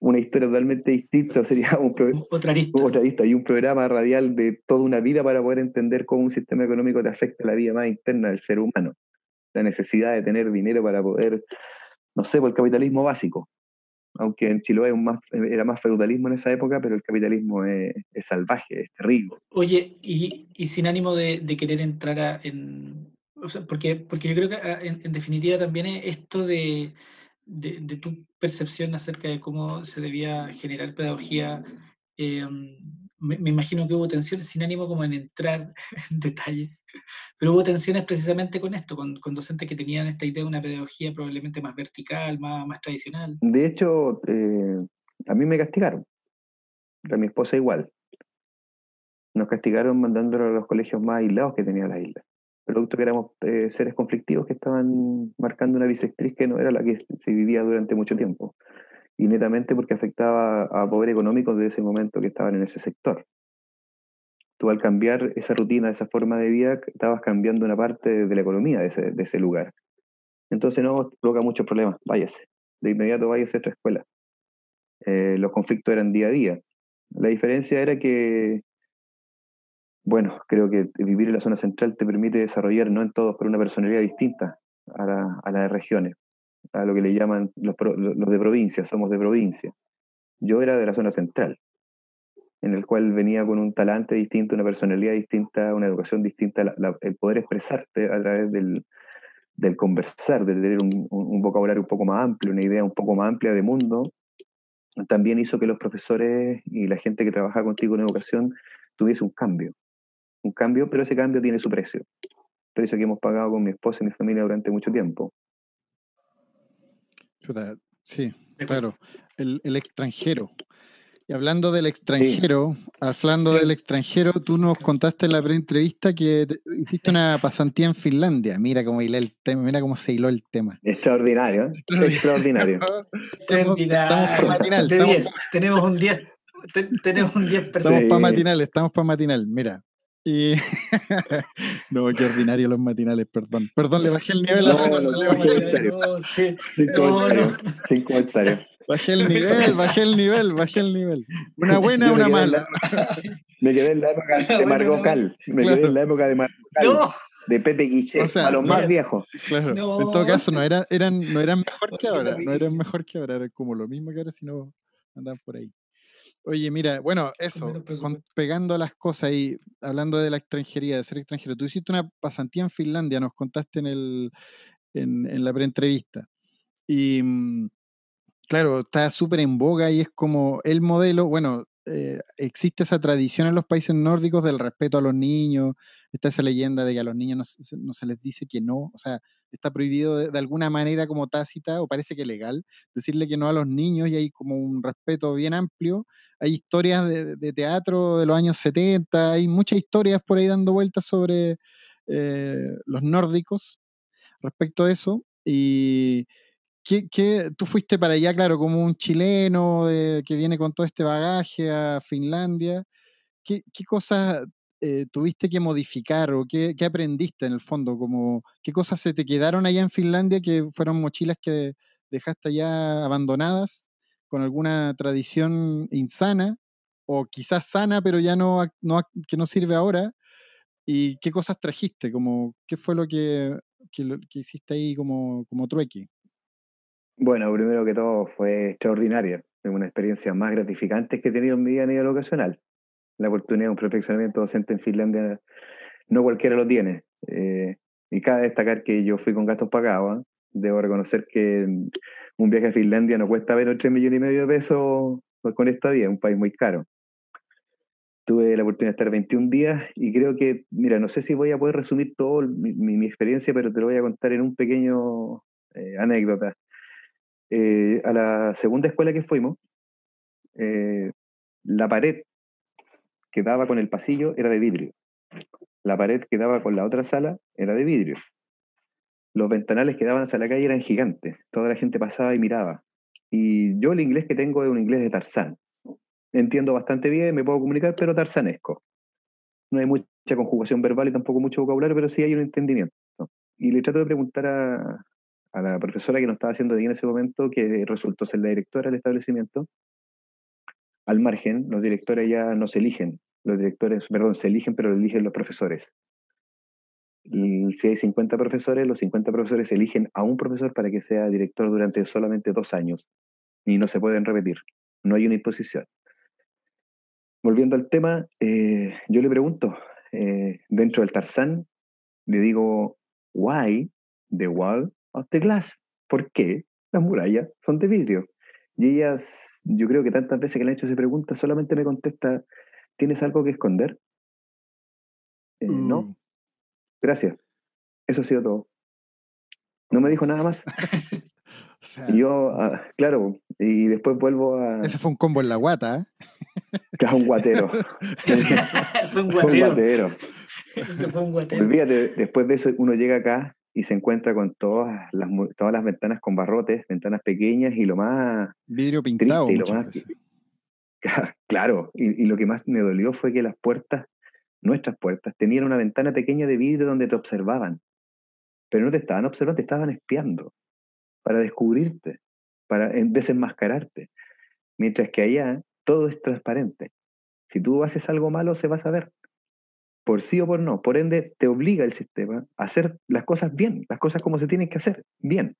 una historia totalmente distinta, (laughs) sería un otra arista. y un programa radial de toda una vida para poder entender cómo un sistema económico te afecta la vida más interna del ser humano. La necesidad de tener dinero para poder no sé, por el capitalismo básico. Aunque en más, era más feudalismo en esa época, pero el capitalismo es, salvaje, es terrible. Oye, y, sin ánimo de, querer entrar en... porque, porque yo creo que ah, en, definitiva también esto de, de, tu percepción acerca de cómo se debía generar pedagogía, eh, me, imagino que hubo tensiones, sin ánimo como en entrar (laughs) en detalle, pero hubo tensiones precisamente con esto, con, docentes que tenían esta idea de una pedagogía probablemente más vertical, más, tradicional. De hecho, eh, a mí me castigaron, a mi esposa igual. Nos castigaron mandándolo a los colegios más aislados que tenía la isla. Producto que éramos eh, seres conflictivos que estaban marcando una bisectriz que no era la que se vivía durante mucho tiempo y netamente porque afectaba a pobres económicos de ese momento que estaban en ese sector. Tú al cambiar esa rutina, esa forma de vida, estabas cambiando una parte de la economía de ese, de ese lugar. Entonces no provoca muchos problemas, váyase. De inmediato váyase a otra escuela. Eh, los conflictos eran día a día. La diferencia era que, bueno, creo que vivir en la zona central te permite desarrollar, no en todos, pero una personalidad distinta a la, a las regiones a lo que le llaman los, los de provincia, somos de provincia. Yo era de la zona central, en el cual venía con un talante distinto, una personalidad distinta, una educación distinta, el poder expresarte a través del, del conversar, de tener un, un, vocabulario un poco más amplio, una idea un poco más amplia de mundo, también hizo que los profesores y la gente que trabaja contigo en educación tuviese un cambio. Un cambio, pero ese cambio tiene su precio. Precio que hemos pagado con mi esposa y mi familia durante mucho tiempo sí, claro. El, extranjero. Y hablando del extranjero, hablando del extranjero, tú nos contaste en la pre-entrevista que hiciste una pasantía en Finlandia. Mira cómo hilé el tema, mira cómo se hiló el tema. Extraordinario, ¿eh? extraordinario. (laughs) estamos, para matinal. Tenemos un 10. tenemos un 10 Estamos para matinal, estamos para matinal. Mira, y (laughs) no, qué ordinario los matinales, perdón. Perdón, le bajé el nivel a la cosa. Sin comentarios. Bajé el nivel, bajé el nivel, bajé el nivel. Una buena, una mala. (laughs) me quedé en la época de Margot Cal. Me quedé en la época de Margot Cal. De Pepe Guichet, a los más viejos. Claro. En todo caso, no eran, eran, no eran mejor que ahora. No eran mejor que ahora. Era como lo mismo que ahora, si no andan por ahí. Oye, mira, bueno, eso, pegando las cosas y hablando de la extranjería, de ser extranjero, tú hiciste una pasantía en Finlandia, nos contaste en, el, en, en la preentrevista. Y mm, claro, está súper en boga y es como el modelo, bueno, eh, existe esa tradición en los países nórdicos del respeto a los niños, está esa leyenda de que a los niños no, se les dice que no, o sea, está prohibido de, alguna manera como tácita o parece que legal decirle que no a los niños y hay como un respeto bien amplio. Hay historias de, teatro de los años 70, hay muchas historias por ahí dando vueltas sobre eh, los nórdicos respecto a eso y ¿qué, tú fuiste para allá, claro, como un chileno que viene con todo este bagaje a Finlandia. ¿Qué, cosas eh, tuviste que modificar o qué, aprendiste en el fondo? Como, ¿Qué cosas se te quedaron allá en Finlandia que fueron mochilas que dejaste allá abandonadas con alguna tradición insana o quizás sana pero ya no, no que no sirve ahora? ¿Y qué cosas trajiste? Como, ¿Qué fue lo que, que, hiciste ahí como, como trueque? Bueno, primero que todo fue extraordinaria. Es una experiencia más gratificante que he tenido en mi vida a nivel ocasional. La oportunidad de un perfeccionamiento docente en Finlandia no cualquiera lo tiene. Eh, y cabe destacar que yo fui con gastos pagados. ¿ah? Debo reconocer que un viaje a Finlandia no cuesta menos 3 millones y medio de pesos con esta día, es un país muy caro. Tuve la oportunidad de estar 21 días y creo que, mira, no sé si voy a poder resumir toda mi, experiencia, pero te lo voy a contar en un pequeño eh, anécdota. Eh, a la segunda escuela que fuimos, eh, la pared que daba con el pasillo era de vidrio. La pared que daba con la otra sala era de vidrio. Los ventanales que daban hacia la calle eran gigantes. Toda la gente pasaba y miraba. Y yo el inglés que tengo es un inglés de Tarzán entiendo bastante bien, me puedo comunicar, pero tarzanesco. No hay mucha conjugación verbal y tampoco mucho vocabulario, pero sí hay un entendimiento. Y le trato de preguntar a, a la profesora que nos estaba haciendo de en ese momento, que resultó ser la directora del establecimiento, al margen, los directores ya no se eligen, los directores, perdón, se eligen, pero lo eligen los profesores. Si hay 50 profesores, los 50 profesores eligen a un profesor para que sea director durante solamente dos años y no se pueden repetir, no hay una imposición volviendo al tema, eh, yo le pregunto, eh, dentro del Tarzán, le digo, why the wall of the glass? ¿Por qué las murallas son de vidrio? Y ellas, yo creo que tantas veces que le han hecho esa pregunta, solamente me contesta, ¿tienes algo que esconder? Eh, no. Mm. Gracias. Eso ha sido todo. No me dijo nada más. (laughs) y yo, ah, claro, y después vuelvo a... Ese fue un combo en la guata, ¿eh? Claro, un guatero. (laughs) (laughs) fue un guatero. Ese fue un guatero. Olvídate, después de eso uno llega acá y se encuentra con todas las, todas las ventanas con barrotes, ventanas pequeñas y lo más... Vidrio pintado. y lo más, (laughs) claro, y, y lo que más me dolió fue que las puertas, nuestras puertas, tenían una ventana pequeña de vidrio donde te observaban. Pero no te estaban observando, te estaban espiando para descubrirte, para desenmascararte. Mientras que allá todo es transparente. Si tú haces algo malo, se va a saber, por sí o por no. Por ende, te obliga el sistema a hacer las cosas bien, las cosas como se tienen que hacer, bien.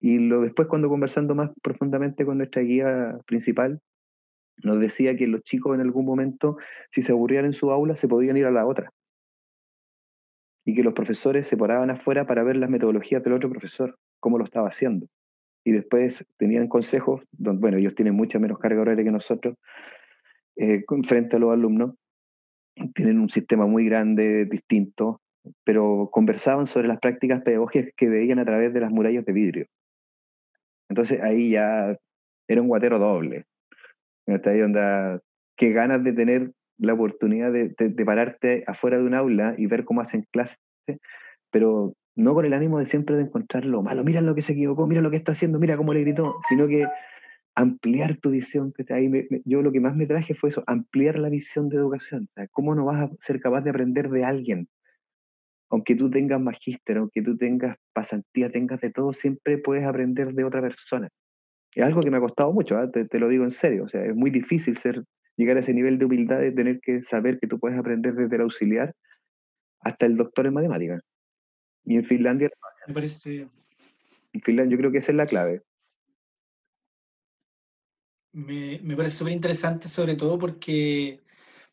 Y lo después, cuando conversando más profundamente con nuestra guía principal, nos decía que los chicos en algún momento, si se aburrían en su aula, se podían ir a la otra. Y que los profesores se paraban afuera para ver las metodologías del otro profesor, cómo lo estaba haciendo y después tenían consejos, donde, bueno, ellos tienen mucha menos carga horaria que nosotros, eh, frente a los alumnos, tienen un sistema muy grande, distinto, pero conversaban sobre las prácticas pedagógicas que veían a través de las murallas de vidrio. Entonces ahí ya era un guatero doble. Está ahí donde, qué ganas de tener la oportunidad de, de, pararte afuera de un aula y ver cómo hacen clases, pero no con el ánimo de siempre de encontrar lo malo, mira lo que se equivocó, mira lo que está haciendo, mira cómo le gritó, sino que ampliar tu visión. Ahí yo lo que más me traje fue eso, ampliar la visión de educación. ¿Cómo no vas a ser capaz de aprender de alguien? Aunque tú tengas magíster, aunque tú tengas pasantía, tengas de todo, siempre puedes aprender de otra persona. Es algo que me ha costado mucho, ¿ah? te, te, lo digo en serio. O sea, es muy difícil ser, llegar a ese nivel de humildad de tener que saber que tú puedes aprender desde el auxiliar hasta el doctor en matemáticas. Y en Finlandia Me parece. En Finlandia yo creo que esa es la clave. Me, me parece súper interesante, sobre todo porque,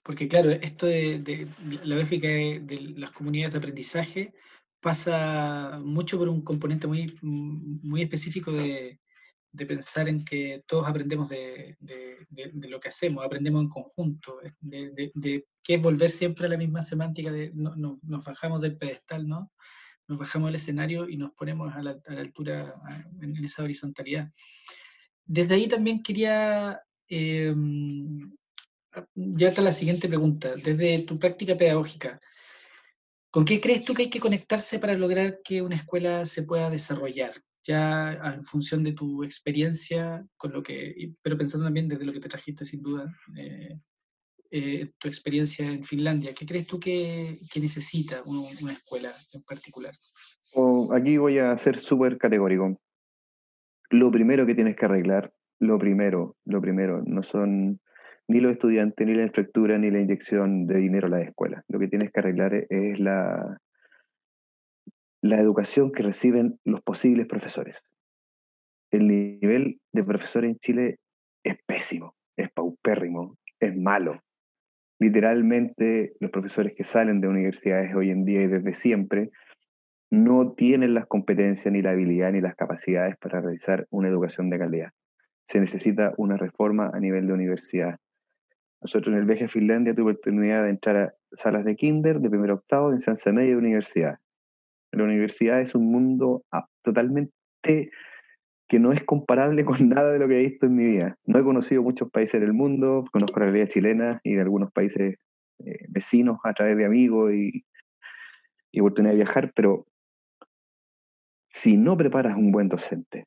porque claro, esto de, la lógica de, las comunidades de aprendizaje pasa mucho por un componente muy, muy específico de, de pensar en que todos aprendemos de, lo que hacemos, aprendemos en conjunto, de, que es volver siempre a la misma semántica de no, nos bajamos del pedestal, ¿no? nos bajamos del escenario y nos ponemos a la, altura, en, esa horizontalidad. Desde ahí también quería eh, llevarte a la siguiente pregunta. Desde tu práctica pedagógica, ¿con qué crees tú que hay que conectarse para lograr que una escuela se pueda desarrollar? ya en función de tu experiencia, con lo que, pero pensando también desde lo que te trajiste sin duda, eh, eh, tu experiencia en Finlandia, ¿qué crees tú que, necesita una escuela en particular? aquí voy a ser súper categórico. Lo primero que tienes que arreglar, lo primero, lo primero, no son ni los estudiantes, ni la infraestructura, ni la inyección de dinero a la escuela. Lo que tienes que arreglar es la, la educación que reciben los posibles profesores. El nivel de profesores en Chile es pésimo, es paupérrimo, es malo. Literalmente los profesores que salen de universidades hoy en día y desde siempre no tienen las competencias, ni la habilidad, ni las capacidades para realizar una educación de calidad. Se necesita una reforma a nivel de universidad. Nosotros en el viaje Finlandia tuve oportunidad de entrar a salas de kinder, de primer octavo, de enseñanza media y universidad. La universidad es un mundo totalmente que no es comparable con (laughs) nada de lo que he visto en mi vida. No he conocido muchos países del mundo, conozco la realidad chilena y de algunos países eh, vecinos a través de amigos y, y oportunidad de viajar, pero si no preparas un buen docente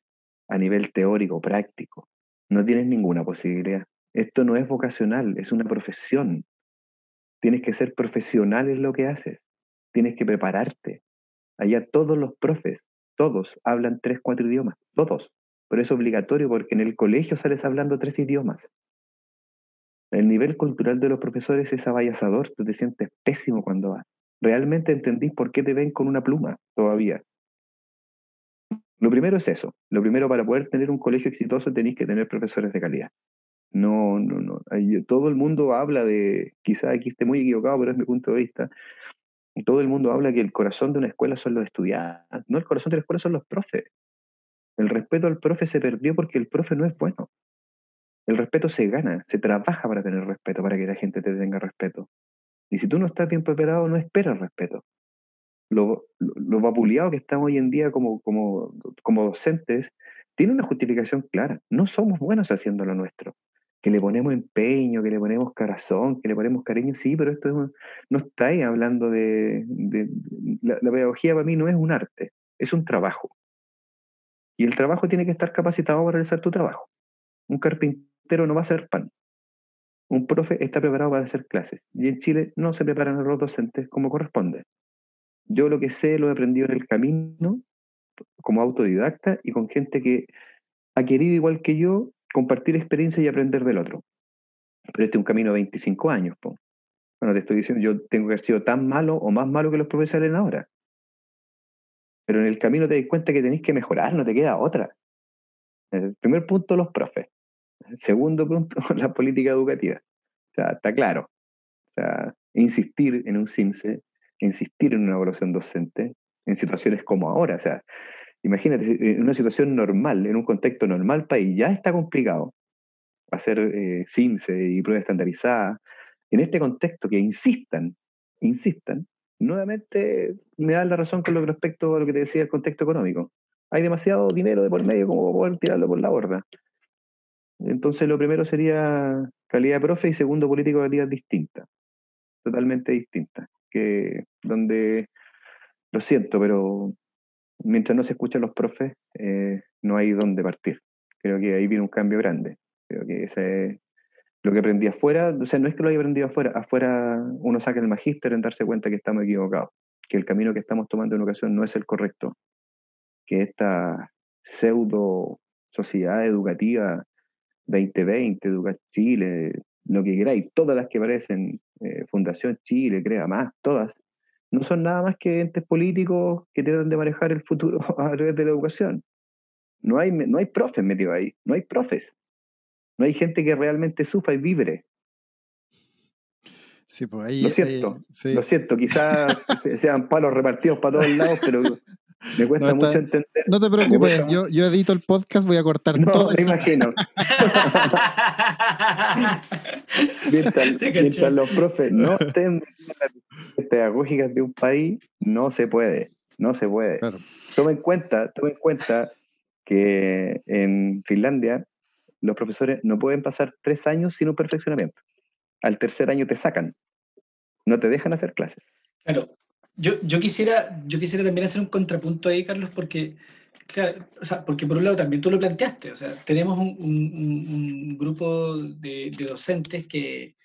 a nivel teórico, práctico, no tienes ninguna posibilidad. Esto no es vocacional, es una profesión. Tienes que ser profesional en lo que haces. Tienes que prepararte. Allá todos los profes, todos hablan tres, cuatro idiomas, todos. Pero es obligatorio porque en el colegio sales hablando tres idiomas. El nivel cultural de los profesores es avallasador, tú te sientes pésimo cuando vas. Realmente entendís por qué te ven con una pluma todavía. Lo primero es eso. Lo primero para poder tener un colegio exitoso tenéis que tener profesores de calidad. No, no, no. Todo el mundo habla de, quizá aquí esté muy equivocado, pero es mi punto de vista, todo el mundo habla que el corazón de una escuela son los estudiantes, no el corazón de la escuela son los profes. El respeto al profe se perdió porque el profe no es bueno. El respeto se gana, se trabaja para tener respeto, para que la gente te tenga respeto. Y si tú no estás bien preparado, no esperas respeto. Lo, lo, vapuleado que estamos hoy en día como, como, como docentes tiene una justificación clara. No somos buenos haciendo lo nuestro que le ponemos empeño, que le ponemos corazón, que le ponemos cariño, sí, pero esto no estáis hablando de... la, pedagogía para mí no es un arte, es un trabajo. Y el trabajo tiene que estar capacitado para realizar tu trabajo. Un carpintero no va a hacer pan. Un profe está preparado para hacer clases. Y en Chile no se preparan los docentes como corresponde. Yo lo que sé lo he aprendido en el camino, como autodidacta y con gente que ha querido igual que yo compartir experiencia y aprender del otro. Pero este es un camino de 25 años. Bueno, te estoy diciendo, yo tengo que haber sido tan malo o más malo que los profesores ahora. Pero en el camino te das cuenta que tenéis que mejorar, no te queda otra. El primer punto, los profes. El segundo punto, (laughs) la política educativa. O sea, está claro. O sea, insistir en un CIMSE, insistir en una evaluación docente en situaciones como ahora. O sea, Imagínate, en una situación normal, en un contexto normal país, ya está complicado hacer eh, y pruebas estandarizadas. En este contexto, que insistan, insistan, nuevamente me da la razón con lo respecto a lo que te decía el contexto económico. Hay demasiado dinero de por medio como poder tirarlo por la borda. Entonces, lo primero sería calidad de profe y segundo, política educativa distinta, totalmente distinta. Que donde, lo siento, pero mientras no se escuchan los profes, eh, no hay dónde partir. Creo que ahí viene un cambio grande. Creo que ese es lo que aprendí afuera, no es que lo haya aprendido afuera, afuera uno saca el magíster en darse cuenta que estamos equivocados, que el camino que estamos tomando en ocasión no es el correcto, que esta pseudo sociedad educativa 2020, Educa Chile, lo que queráis, todas las que aparecen, eh, Fundación Chile, crea más, todas, no son nada más que entes políticos que tratan de manejar el futuro (laughs) a través de la educación. No hay, no hay profes metidos ahí, no hay profes. No hay gente que realmente sufra y vibre. Sí, pues ahí, lo siento, lo siento, quizás (laughs) sean palos repartidos para todos lados, pero me cuesta mucho entender. No te preocupes, yo, yo, edito el podcast, voy a cortar no, todo. Me imagino. (laughs) mientras, los profes no estén las pedagógicas de un país, no se puede. No se puede. Toma en cuenta, toma en cuenta que en Finlandia los profesores no pueden pasar tres años sin un perfeccionamiento. Al tercer año te sacan. No te dejan hacer clases. Claro, yo, yo, quisiera, yo quisiera también hacer un contrapunto ahí, Carlos, porque Claro, o sea, porque por un lado también tú lo planteaste, o sea, tenemos un, grupo de, docentes que,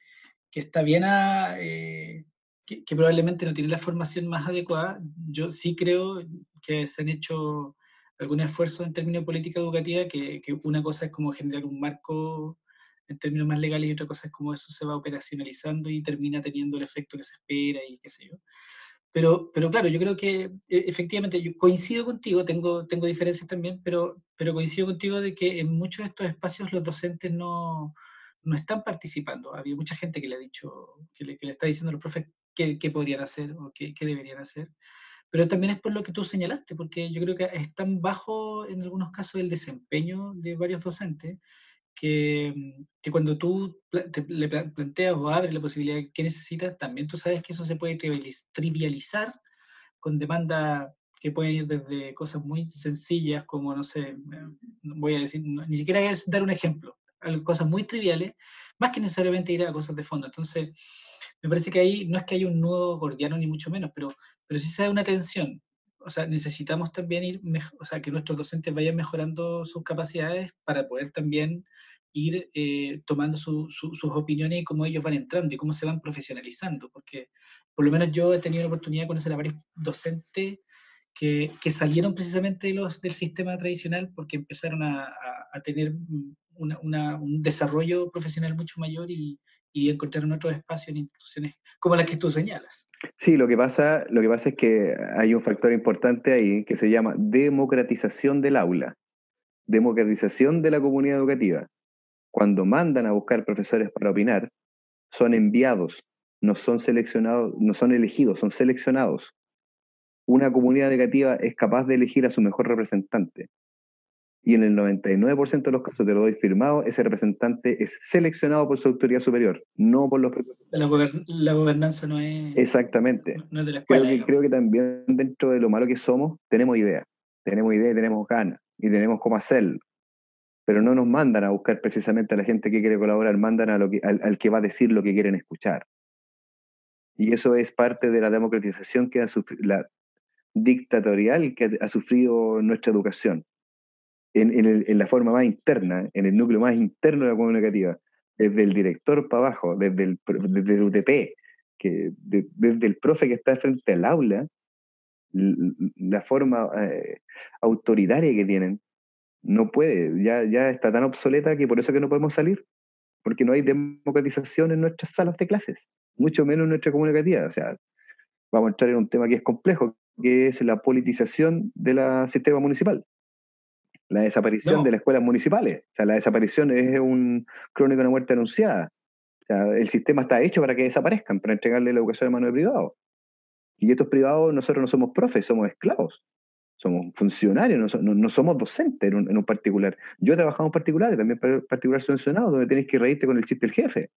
está bien a, eh, que, probablemente no tiene la formación más adecuada. Yo sí creo que se han hecho algún esfuerzo en términos de política educativa, que, que una cosa es como generar un marco en términos más legales y otra cosa es cómo eso se va operacionalizando y termina teniendo el efecto que se espera y qué sé yo. Pero, pero claro, yo creo que e, efectivamente yo coincido contigo, tengo, tengo diferencias también, pero, pero coincido contigo de que en muchos de estos espacios los docentes no, no están participando. Había mucha gente que le ha dicho, que le, que le está diciendo a los profes qué, qué podrían hacer o qué, qué, deberían hacer. Pero también es por lo que tú señalaste, porque yo creo que es tan bajo en algunos casos el desempeño de varios docentes que, que cuando tú le planteas o abres la posibilidad que necesitas, también tú sabes que eso se puede trivializar con demanda que pueden ir desde cosas muy sencillas como, no sé, voy a decir, ni siquiera es dar un ejemplo, cosas muy triviales, más que necesariamente ir a cosas de fondo. Entonces, me parece que ahí no es que haya un nudo gordiano ni mucho menos, pero, pero sí se da una tensión. O sea, necesitamos también ir, o sea, que nuestros docentes vayan mejorando sus capacidades para poder también ir eh, tomando sus opiniones y cómo ellos van entrando y cómo se van profesionalizando, porque por lo menos yo he tenido la oportunidad de conocer a varios docentes que, que salieron precisamente los, del sistema tradicional porque empezaron a, a, tener una, una, un desarrollo profesional mucho mayor y, y encontraron otros espacios en instituciones como las que tú señalas. Sí, lo que, pasa, lo que pasa es que hay un factor importante ahí que se llama democratización del aula, democratización de la comunidad educativa cuando mandan a buscar profesores para opinar, son enviados, no son seleccionados, no son elegidos, son seleccionados. Una comunidad negativa es capaz de elegir a su mejor representante. Y en el 99% de los casos, te lo doy firmado, ese representante es seleccionado por su autoridad superior, no por los La, la gobernanza no es. Exactamente. No es de la escuela. Creo que, creo que también dentro de lo malo que somos, tenemos idea. Tenemos idea y tenemos ganas. Y tenemos cómo hacerlo pero no nos mandan a buscar precisamente a la gente que quiere colaborar, mandan a lo que, al, que va a decir lo que quieren escuchar. Y eso es parte de la democratización que ha sufrido, la dictatorial que ha, sufrido nuestra educación, en, la forma más interna, en el núcleo más interno de la comunicativa, desde el director para abajo, desde el, desde UTP, que, desde el profe que está frente al aula, la forma eh, autoritaria que tienen, no puede, ya, ya está tan obsoleta que por eso que no podemos salir, porque no hay democratización en nuestras salas de clases, mucho menos en nuestra comunicativa. O sea, vamos a entrar en un tema que es complejo, que es la politización del sistema municipal. La desaparición de las escuelas municipales. O sea, la desaparición es un crónico de una muerte anunciada. O sea, el sistema está hecho para que desaparezcan, para entregarle la educación a mano de privados. Y estos privados, nosotros no somos profes, somos esclavos somos funcionarios, no, somos docentes en un, particular. Yo he trabajado en particulares, también particular subvencionado, donde tenés que reírte con el chiste del jefe.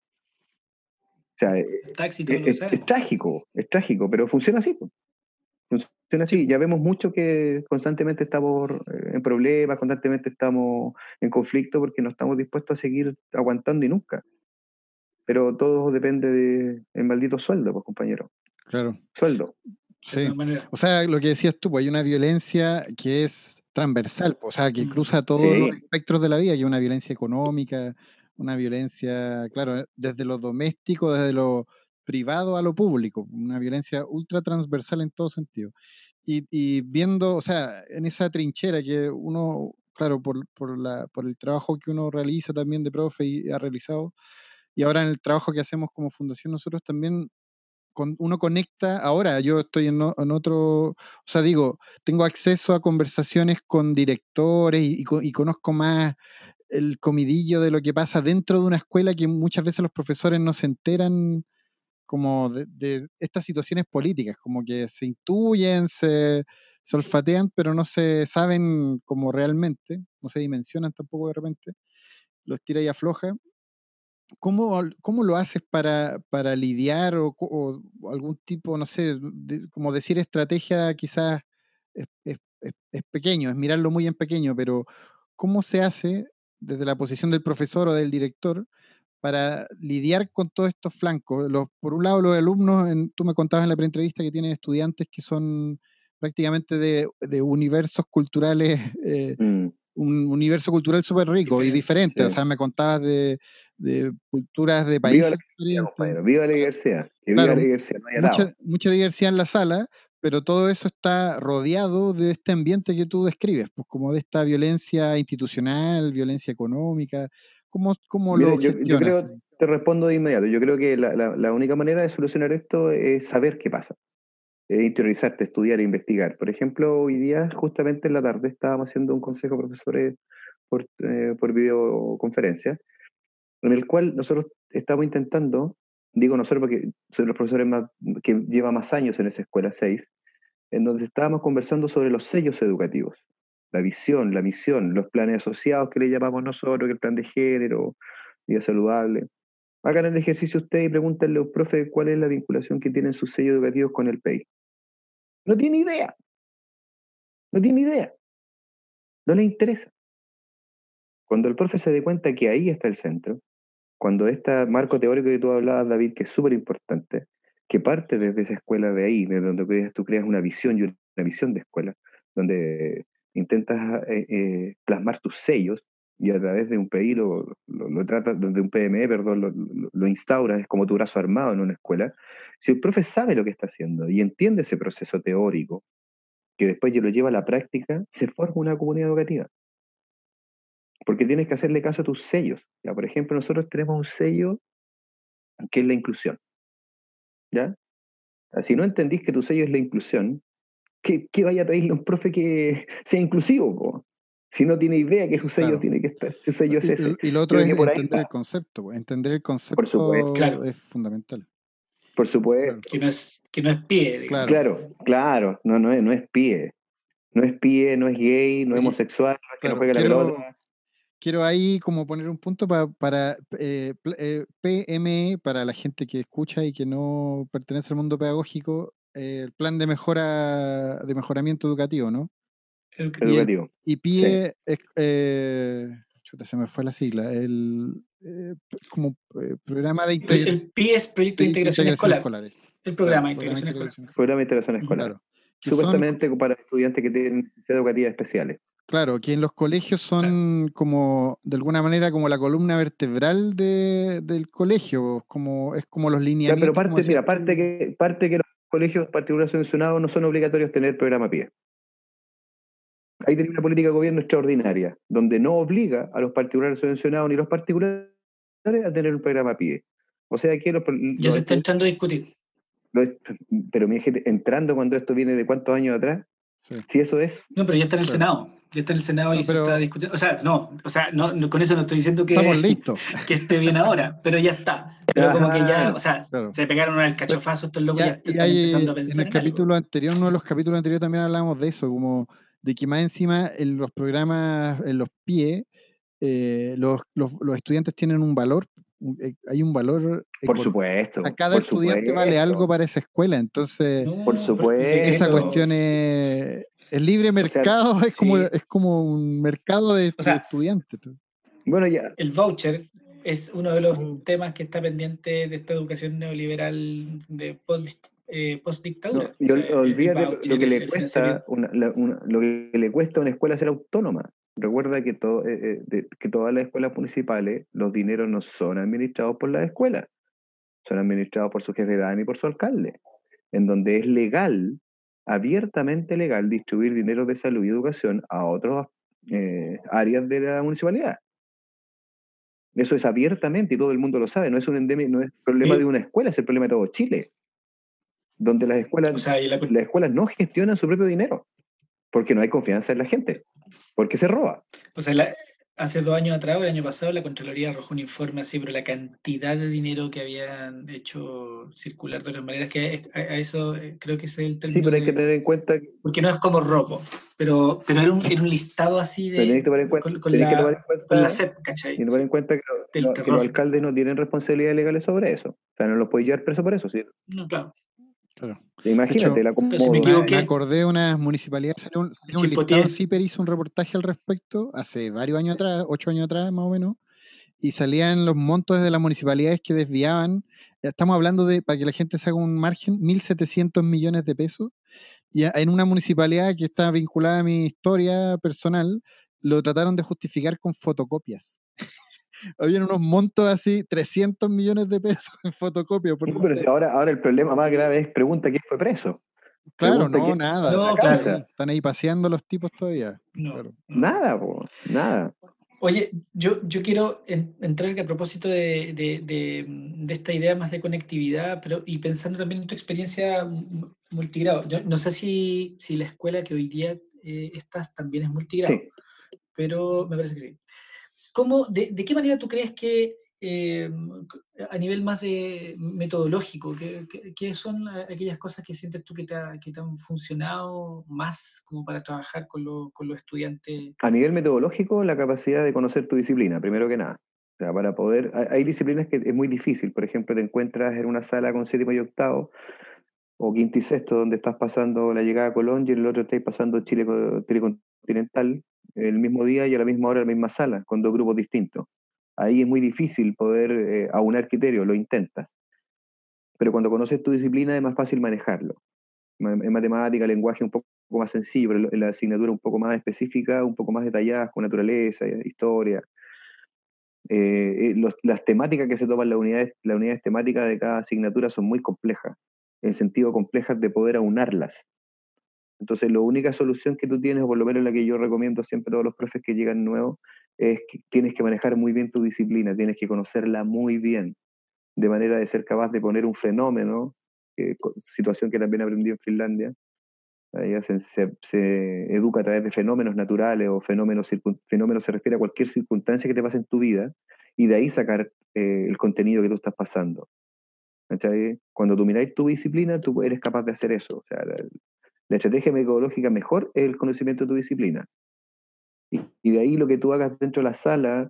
O sea, eh, es, trágico, es trágico, pero funciona así. Funciona así. Ya vemos mucho que constantemente estamos eh, en problemas, constantemente estamos en conflicto porque no estamos dispuestos a seguir aguantando y nunca. Pero todo depende del maldito sueldo, pues compañero. Claro. Sueldo. Sí. O sea, lo que decías tú, pues hay una violencia que es transversal, o sea, que cruza todos los espectros de la vida, que es una violencia económica, una violencia, claro, eh, desde lo doméstico, desde lo privado a lo público, una violencia ultra transversal en todo sentido. Y, viendo, o sea, en esa trinchera que uno, claro, por, por, la, por el trabajo que uno realiza también de profe y ha realizado, y ahora en el trabajo que hacemos como fundación nosotros también uno conecta, ahora yo estoy en, otro, o sea, digo, tengo acceso a conversaciones con directores y, conozco más el comidillo de lo que pasa dentro de una escuela que muchas veces los profesores no se enteran como de, estas situaciones políticas, como que se intuyen, se, se, olfatean, pero no se saben como realmente, no se dimensionan tampoco de repente, los tira y afloja. ¿Cómo, ¿Cómo, lo haces para, para lidiar o, algún tipo, no sé, como decir estrategia quizás es, es, pequeño, es mirarlo muy en pequeño, pero ¿cómo se hace desde la posición del profesor o del director para lidiar con todos estos flancos? Por un lado, los alumnos, tú me contabas en la preentrevista que tienen estudiantes que son prácticamente de, de universos culturales, (laughs) eh, Mm, un universo cultural súper rico y diferente. O sí. sea, me contabas de, de culturas de Viva países la diferentes, compañero, viva la diversidad. Claro, viva la diversidad. No hay mucha, mucha diversidad en la sala, pero todo eso está rodeado de este ambiente que tú describes, pues como de esta violencia institucional, violencia económica. ¿Cómo, cómo Mira, lo yo, yo creo, te respondo de inmediato. Yo creo que la, la- la única manera de solucionar esto es saber qué pasa. Interiorizarte, estudiar e investigar. Por ejemplo, hoy día, justamente en la tarde, estábamos haciendo un consejo de profesores por, eh, por videoconferencia, en el cual nosotros estamos intentando, digo nosotros porque soy los profesores más, que lleva más años en esa escuela 6, en donde estábamos conversando sobre los sellos educativos, la visión, la misión, los planes asociados que le llamamos nosotros, que el plan de género, vida saludable. Hagan el ejercicio ustedes y pregúntenle a un profe cuál es la vinculación que tienen sus sellos educativos con el PEI. No tiene idea. No tiene idea. No le interesa. Cuando el profe se dé cuenta que ahí está el centro, cuando este marco teórico que tú hablabas, David, que es súper importante, que parte desde esa escuela de ahí, de donde tú creas una visión y una visión de escuela, donde intentas eh, eh, plasmar tus sellos y a través de un PI lo, lo, tratas, de un PME, perdón, lo, instauras, es como tu brazo armado en una escuela. Si el profe sabe lo que está haciendo y entiende ese proceso teórico, que después lo lleva a la práctica, se forma una comunidad educativa. Porque tienes que hacerle caso a tus sellos. ¿ya? Por ejemplo, nosotros tenemos un sello que es la inclusión. ¿Ya? Si no entendís que tu sello es la inclusión, ¿qué, qué vaya a pedirle a un profe que sea inclusivo? Si no tiene idea que su sello Claro. tiene que estar, su sello es Y- ese. Y, y lo otro Creo es ahí entender el concepto. pues, Entender el concepto supuesto. Claro. es fundamental. Por supuesto. Que no es, que no es pie. digamos. Claro. Claro, claro, no, no, es, no es pie. No es pie, no es gay, no es homosexual, no es que no claro, juegue la quiero- pelota. Quiero ahí como poner un punto pa- para eh, pl- eh, PME, para la gente que escucha y que no pertenece al mundo pedagógico, eh, el plan de mejora, de mejoramiento educativo, ¿no? Y PIE es, eh, chuta, se me fue la sigla, el eh, como eh, programa de El, integra- el PIE es Proyecto de Integración, Escolar. escolar. El programa de integración escolar. integración Programa de integración escolar. Claro. Que son- Supuestamente para estudiantes que tienen necesidades educativas especiales. Claro, que en los colegios son como, de alguna manera, como la columna vertebral de, del colegio, como, es como los Ya, lineamientos. pero parte, mira, parte que, parte que los colegios particulares subvencionados no son obligatorios tener programa PIE. Ahí tiene una política de gobierno extraordinaria, donde no obliga a los particulares subvencionados ni los particulares a tener un programa PIE. O sea que los, Ya los se está entrando a discutir. los- pero mi gente, entrando cuando esto viene de cuántos años atrás, Sí. si eso es, No, pero ya está en el Claro. Senado. Ya está en el Senado y No, se está discutiendo. O sea, no, o sea, no, no, con eso no estoy diciendo que, Estamos listos. (laughs) que esté bien ahora, pero ya está. Pero como que ya, o sea, Claro. se pegaron al cachofazo estos locos, ya, Ya- y están hay, empezando a en pensar. el en algo. capítulo anterior, uno de los capítulos anteriores también hablábamos de eso, como de que más encima en los programas, en los PIE, eh, los, los, los estudiantes tienen un valor, eh, hay un valor por supuesto. Sea, cada estudiante vale algo para esa escuela, entonces No, Por supuesto. esa cuestión es, el libre mercado, (laughs) es, como, sí. es como un mercado de, O sea, de estudiantes. Bueno, ya, El voucher es uno de los temas que está pendiente de esta educación neoliberal de post, eh, post-dictadura. No, O sea, olvídate lo- que le cuesta una, la- una- lo que le cuesta a una escuela ser autónoma. Recuerda que, todo, eh, eh, de- que todas las escuelas municipales, los dineros no son administrados por las escuelas, son administrados por su jefe de DAN y por su alcalde, en donde es legal, abiertamente legal, distribuir dinero de salud y educación a otras eh, áreas de la municipalidad. Eso es abiertamente y todo el mundo lo sabe, no es un endemi- no es problema Sí. de una escuela, es el problema de todo Chile, donde las escuelas O sea, la, las escuelas no gestionan su propio dinero porque no hay confianza en la gente, porque se roba. o sea, la- hace dos años atrás, o el año pasado, la Contraloría arrojó un informe así, pero la cantidad de dinero que habían hecho circular de otras maneras, que a, a eso eh, creo que ese es el término. Sí, pero hay que de- tener en cuenta, que- porque no es como robo, pero, pero era, un, era un listado así de. pero tenéis que tomar en cuenta, con, con tenéis que la, tomar en cuenta- con la CEP, ¿cachai? y tomar en cuenta que, lo- que los alcaldes no tienen responsabilidades legales sobre eso. O sea, no los puedes llevar preso por eso. ¿sí? No, claro. Claro. Imagínate, hecho, la si me acordé de unas municipalidades, salió un, salió un listado, CIPER hizo un reportaje al respecto hace varios años atrás, ocho años atrás más o menos, y salían los montos de las municipalidades que desviaban, estamos hablando de, para que la gente se haga un margen, 1.700 millones de pesos, Y en una municipalidad que está vinculada a mi historia personal, lo trataron de justificar con fotocopias. (laughs) Habían unos montos así, 300 millones de pesos (laughs) en fotocopias. pero ahora, ahora el problema más grave es pregunta quién fue preso. Claro, no, nada. Están ahí paseando los tipos todavía. Nada, nada. Oye, yo, yo quiero entrar a propósito de, de, esta idea más de conectividad, pero y pensando también en tu experiencia multigrado. Yo no sé si, si la escuela que hoy día eh, estás también es multigrado, pero me parece que sí. ¿Cómo, de, de, qué manera tú crees que eh, a nivel más de metodológico, ¿qué, son aquellas cosas que sientes tú que te, han funcionado más como para trabajar con, con, los estudiantes? A nivel metodológico, la capacidad de conocer tu disciplina, primero que nada. O sea, para poder, hay, disciplinas que es muy difícil, por ejemplo, te encuentras en una sala con séptimo y octavo, o quinto y sexto, donde estás pasando la llegada a Colón y en el otro estás pasando Chile, Chile continental, el mismo día y a la misma hora en la misma sala, con dos grupos distintos ahí es muy difícil poder eh, aunar criterios, lo intentas. Pero cuando conoces tu disciplina es más fácil manejarlo. En matemática, lenguaje un poco más sencillo, en la asignatura un poco más específica, un poco más detallada, con naturaleza, historia. Eh, eh, las temáticas que se toman las unidades, las unidades temáticas de cada asignatura son muy complejas, en sentido complejas de poder aunarlas. Entonces, la única solución que tú tienes, o por lo menos la que yo recomiendo siempre a todos los profes que llegan nuevos, es que tienes que manejar muy bien tu disciplina, tienes que conocerla muy bien, de manera de ser capaz de poner un fenómeno, situación que también aprendí en Finlandia. se, se, educa a través de fenómenos naturales o fenómenos, fenómenos se refiere a cualquier circunstancia que te pase en tu vida y de ahí sacar eh, el contenido que tú estás pasando. Cuando tú miráis tu disciplina, tú eres capaz de hacer eso. O sea, la estrategia metodológica mejor es el conocimiento de tu disciplina. Y, de ahí lo que tú hagas dentro de la sala,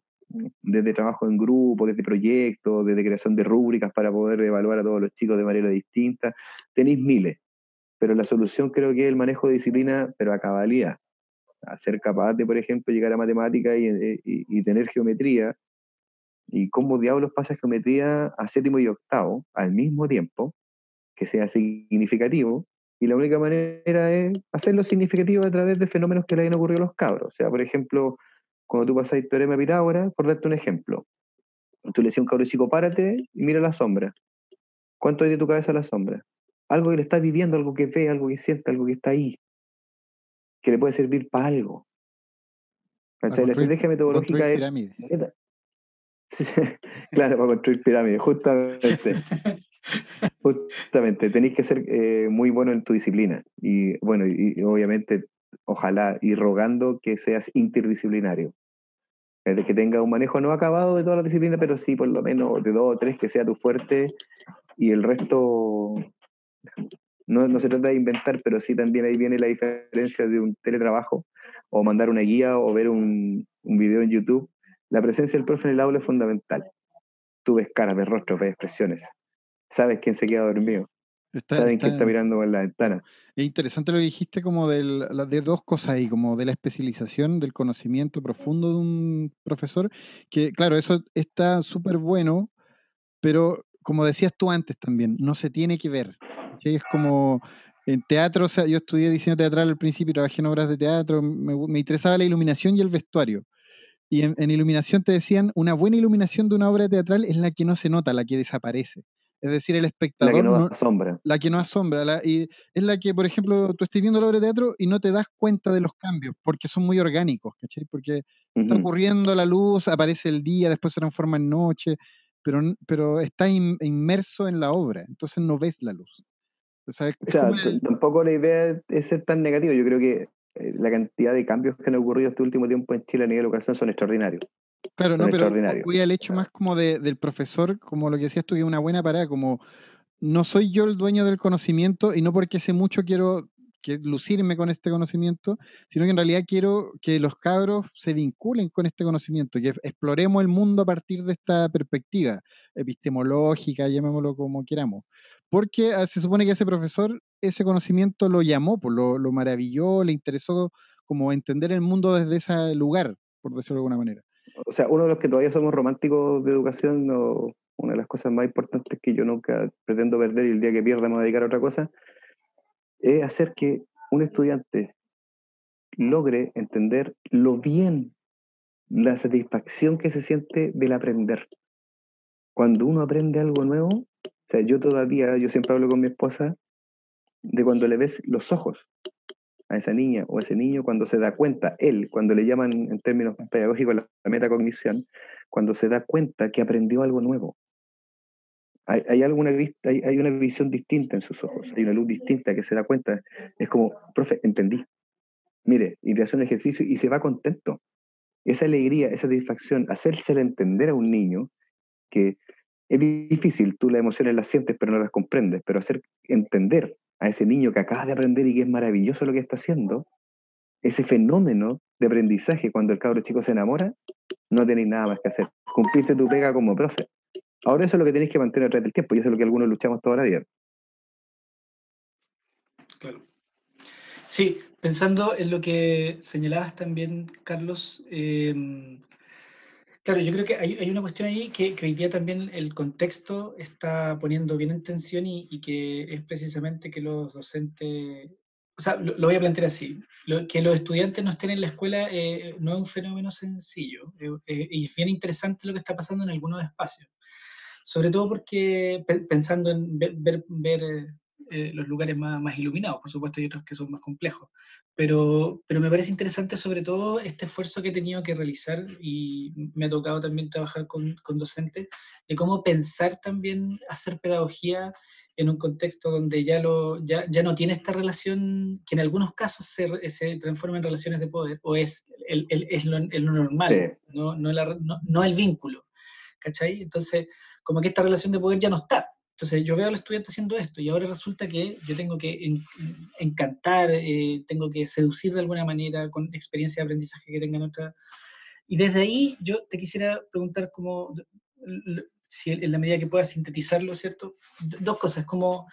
desde trabajo en grupo, desde proyectos, desde creación de rúbricas para poder evaluar a todos los chicos de manera distinta, tenéis miles. Pero la solución creo que es el manejo de disciplina, pero a cabalidad. A ser capaz de, por ejemplo, llegar a matemática y, y tener geometría. Y cómo diablos pasa geometría a séptimo y octavo al mismo tiempo, que sea significativo, y la única manera es hacerlo significativo a través de fenómenos que le hayan ocurrido a los cabros. O sea, por ejemplo, cuando tú pasas el teorema de Pitágoras, por darte un ejemplo, tú le decías a un cabro chico, párate y mira la sombra. ¿Cuánto hay de tu cabeza la sombra? Algo que le está viviendo, algo que ve, algo que siente, algo que está ahí, que le puede servir para algo. La estrategia metodológica es. (laughs) claro, para construir pirámides, justamente. (laughs) (laughs) Justamente, tenéis que ser eh, muy bueno en tu disciplina. Y bueno, y, obviamente, ojalá y rogando que seas interdisciplinario. Es que tenga un manejo no acabado de toda la disciplina, pero sí por lo menos de dos o tres que sea tu fuerte y el resto no, no se trata de inventar, pero sí también ahí viene la diferencia de un teletrabajo o mandar una guía o ver un, un video en YouTube. La presencia del profe en el aula es fundamental. Tú ves caras, ves rostros, ves expresiones sabes quién se queda dormido. Está, Saben quién está mirando por la ventana. Es interesante lo que dijiste como de dos cosas ahí, como de la especialización, del conocimiento profundo de un profesor, que claro, eso está súper bueno, pero como decías tú antes también, no se tiene que ver. Es como en teatro, o sea, yo estudié diseño teatral al principio, trabajé en obras de teatro, me, interesaba la iluminación y el vestuario. Y en, iluminación te decían, una buena iluminación de una obra teatral es la que no se nota, la que desaparece. Es decir, el espectador. La que no, asombra. La que no asombra. y es la que, por ejemplo, tú estás viendo la obra de teatro y no te das cuenta de los cambios, porque son muy orgánicos, ¿cachai? Porque está ocurriendo la luz, aparece el día, después se transforma en noche, pero, pero está inmerso en la obra, entonces no ves la luz. O sea, tampoco la idea es ser tan negativo. Yo creo que eh, la cantidad de cambios que han ocurrido este último tiempo en Chile a nivel de educación son extraordinarios. Claro, no, pero voy al hecho más como de, del profesor, como lo que decías tú, que es una buena parada, como no soy yo el dueño del conocimiento y no porque sé mucho quiero que lucirme con este conocimiento, sino que en realidad quiero que los cabros se vinculen con este conocimiento, que exploremos el mundo a partir de esta perspectiva epistemológica, llamémoslo como queramos. Porque ah, se supone que ese profesor ese conocimiento lo llamó, pues, lo, lo maravilló, le interesó como entender el mundo desde ese lugar, por decirlo de alguna manera o sea, uno de los que todavía somos románticos de educación, una de las cosas más importantes que yo nunca pretendo perder y el día que pierda me voy a dedicar a otra cosa, es hacer que un estudiante logre entender lo bien, la satisfacción que se siente del aprender. Cuando uno aprende algo nuevo, o sea, yo todavía, yo siempre hablo con mi esposa de cuando le ves los ojos a esa niña o ese niño, cuando se da cuenta, él, cuando le llaman en términos pedagógicos la, metacognición, cuando se da cuenta que aprendió algo nuevo. Hay, hay, alguna, hay, hay una visión distinta en sus ojos, hay una luz distinta que se da cuenta. Es como, profe, entendí, Mire, y te hace un ejercicio y se va contento. Esa alegría, esa satisfacción, hacérsela entender a un niño que es difícil, tú las emociones las sientes pero no las comprendes, pero hacer entender a ese niño que acaba de aprender y que es maravilloso lo que está haciendo, ese fenómeno de aprendizaje cuando el cabro chico se enamora, no tenéis nada más que hacer. Cumpliste tu pega como profe. Ahora eso es lo que tenéis que mantener a del tiempo y eso es lo que algunos luchamos toda la vida. Claro. Sí, pensando en lo que señalabas también, Carlos, em, claro, yo creo que hay, una cuestión ahí que, hoy día también el contexto está poniendo bien en tensión y, que es precisamente que los docentes, o sea, lo, voy a plantear así, que los estudiantes no estén en la escuela eh, no es un fenómeno sencillo eh, eh, y es bien interesante lo que está pasando en algunos espacios. Sobre todo porque pensando en ver, ver, eh, los lugares más, más, iluminados, por supuesto hay otros que son más complejos, pero, pero me parece interesante sobre todo este esfuerzo que he tenido que realizar y me ha tocado también trabajar con, con docentes, de cómo pensar también hacer pedagogía en un contexto donde ya, lo, ya, ya no tiene esta relación que en algunos casos se, se transforma en relaciones de poder, o es, el, el, es lo, lo, normal, no, no, no, no, el vínculo. ¿Cachai? Entonces, como que esta relación de poder ya no está. Entonces yo veo al estudiante haciendo esto y ahora resulta que yo tengo que encantar, eh, tengo que seducir de alguna manera con experiencia de aprendizaje que tengan otra. Y desde ahí yo te quisiera preguntar como, si en la medida que puedas sintetizarlo, ¿cierto? Dos cosas, como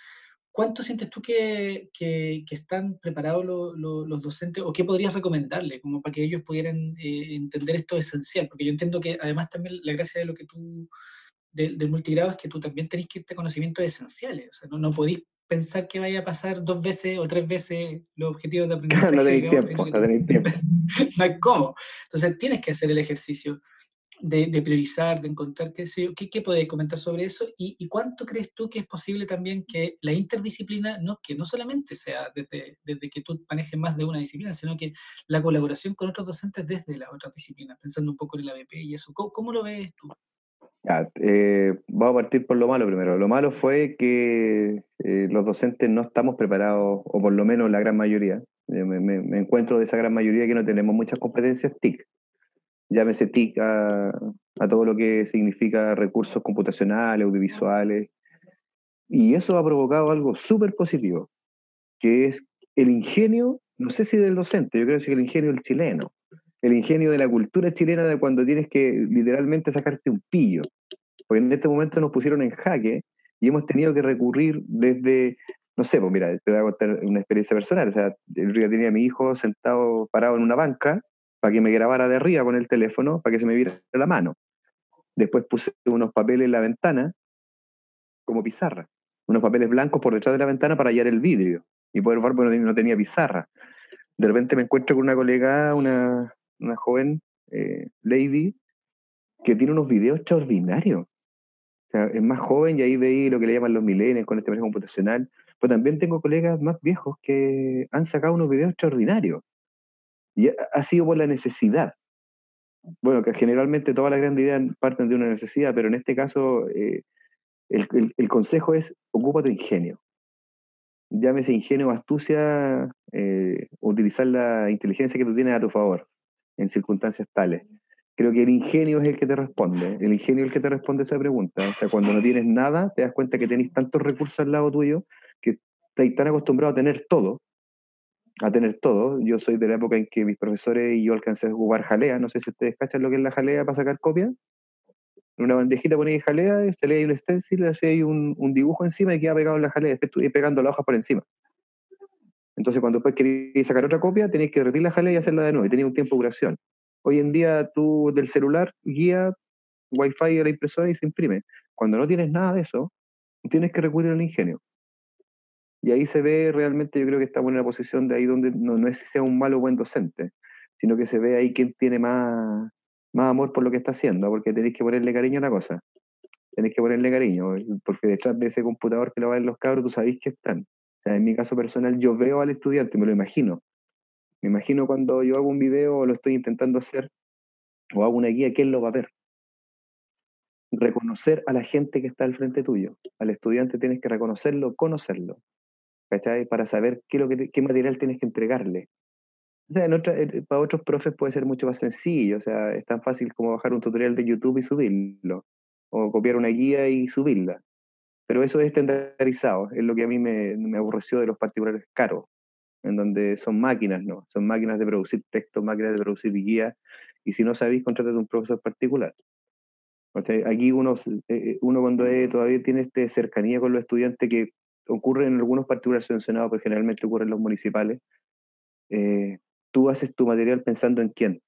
¿cuánto sientes tú que, que, están preparados los docentes o qué podrías recomendarle como para que ellos pudieran eh, entender esto esencial? Porque yo entiendo que además también la gracia de lo que tú del, multigrado es que tú también tenés que irte a conocimientos esenciales. O sea, no, no podéis pensar que vaya a pasar dos veces o tres veces los objetivos de (laughs) aprendizaje. no tenéis tiempo, no tenéis tiempo. no hay cómo. Entonces tienes que hacer el ejercicio de, de priorizar, de encontrar qué, qué, qué podéis comentar sobre eso y, y, cuánto crees tú que es posible también que la interdisciplina, no, que no solamente sea desde, desde que tú manejes más de una disciplina, sino que la colaboración con otros docentes desde la otra disciplina, pensando un poco en el ABP y eso. ¿Cómo, cómo lo ves tú? Eh, vamos a partir por lo malo primero. Lo malo fue que eh, los docentes no estamos preparados, o por lo menos la gran mayoría. Eh, me, encuentro de esa gran mayoría que no tenemos muchas competencias TIC. Llámese TIC a, a todo lo que significa recursos computacionales, audiovisuales. Y eso ha provocado algo súper positivo, que es el ingenio, no sé si del docente, yo creo que es el ingenio del chileno el ingenio de la cultura chilena de cuando tienes que literalmente sacarte un pillo. Porque en este momento nos pusieron en jaque y hemos tenido que recurrir desde, no sé, pues mira, te voy a contar una experiencia personal. O sea, día tenía a mi hijo sentado, parado en una banca, para que me grabara de arriba con el teléfono, para que se me viera la mano. Después puse unos papeles en la ventana, como pizarra. Unos papeles blancos por detrás de la ventana para hallar el vidrio y poder ver, porque no tenía pizarra. De repente me encuentro con una colega, una, una joven eh, lady que tiene unos videos extraordinarios. Es más joven y ahí veí lo que le llaman los milenios con este manejo computacional. Pero también tengo colegas más viejos que han sacado unos videos extraordinarios. Y ha sido por la necesidad. Bueno, que generalmente todas las grandes ideas parten de una necesidad, pero en este caso eh, el, el, consejo es ocupa tu ingenio. Llámese ingenio o astucia, eh, utilizar la inteligencia que tú tienes a tu favor en circunstancias tales. Creo que el ingenio es el que te responde, el ingenio es el que te responde esa pregunta. O sea, cuando no tienes nada, te das cuenta que tenés tantos recursos al lado tuyo que estás tan acostumbrado a tener todo, a tener todo. Yo soy de la época en que mis profesores y yo alcancé a jugar jalea. No sé si ustedes cachan lo que es la jalea para sacar copia. En una bandejita ponía jalea, se leía un stencil, hacía ahí un, un, dibujo encima y queda pegado en la jalea. Después estuve pegando la hoja por encima. Entonces, cuando después queréis sacar otra copia, tenéis que retirar la jalea y hacerla de nuevo, y tenéis un tiempo de duración. Hoy en día, tú del celular guía Wi-Fi a la impresora y se imprime. Cuando no tienes nada de eso, tienes que recurrir al ingenio. Y ahí se ve realmente, yo creo que estamos en una posición de ahí donde no, no es que sea un malo o buen docente, sino que se ve ahí quién tiene más, más amor por lo que está haciendo, porque tenéis que ponerle cariño a la cosa. Tenéis que ponerle cariño, porque detrás de ese computador que lo ven los cabros, tú sabéis que están. Sea, en mi caso personal, yo veo al estudiante, me lo imagino. Me imagino cuando yo hago un video o lo estoy intentando hacer, o hago una guía, ¿quién lo va a ver? Reconocer a la gente que está al frente tuyo. Al estudiante tienes que reconocerlo, conocerlo. ¿Cachai? Para saber qué, qué material tienes que entregarle. O sea, para otros profes puede ser mucho más sencillo. O sea, es tan fácil como bajar un tutorial de YouTube y subirlo. O copiar una guía y subirla. Pero eso es estandarizado. Es lo que a mí me, me aborreció de los particulares caros en donde son máquinas, ¿no? Son máquinas de producir texto, máquinas de producir guías, y si no sabéis, contratar un profesor particular. Aquí uno, eh, eh, uno cuando todavía tiene este cercanía con los estudiantes que ocurre en algunos particulares subvencionados, pero generalmente ocurre en los municipales, eh, tú haces tu material pensando en quién.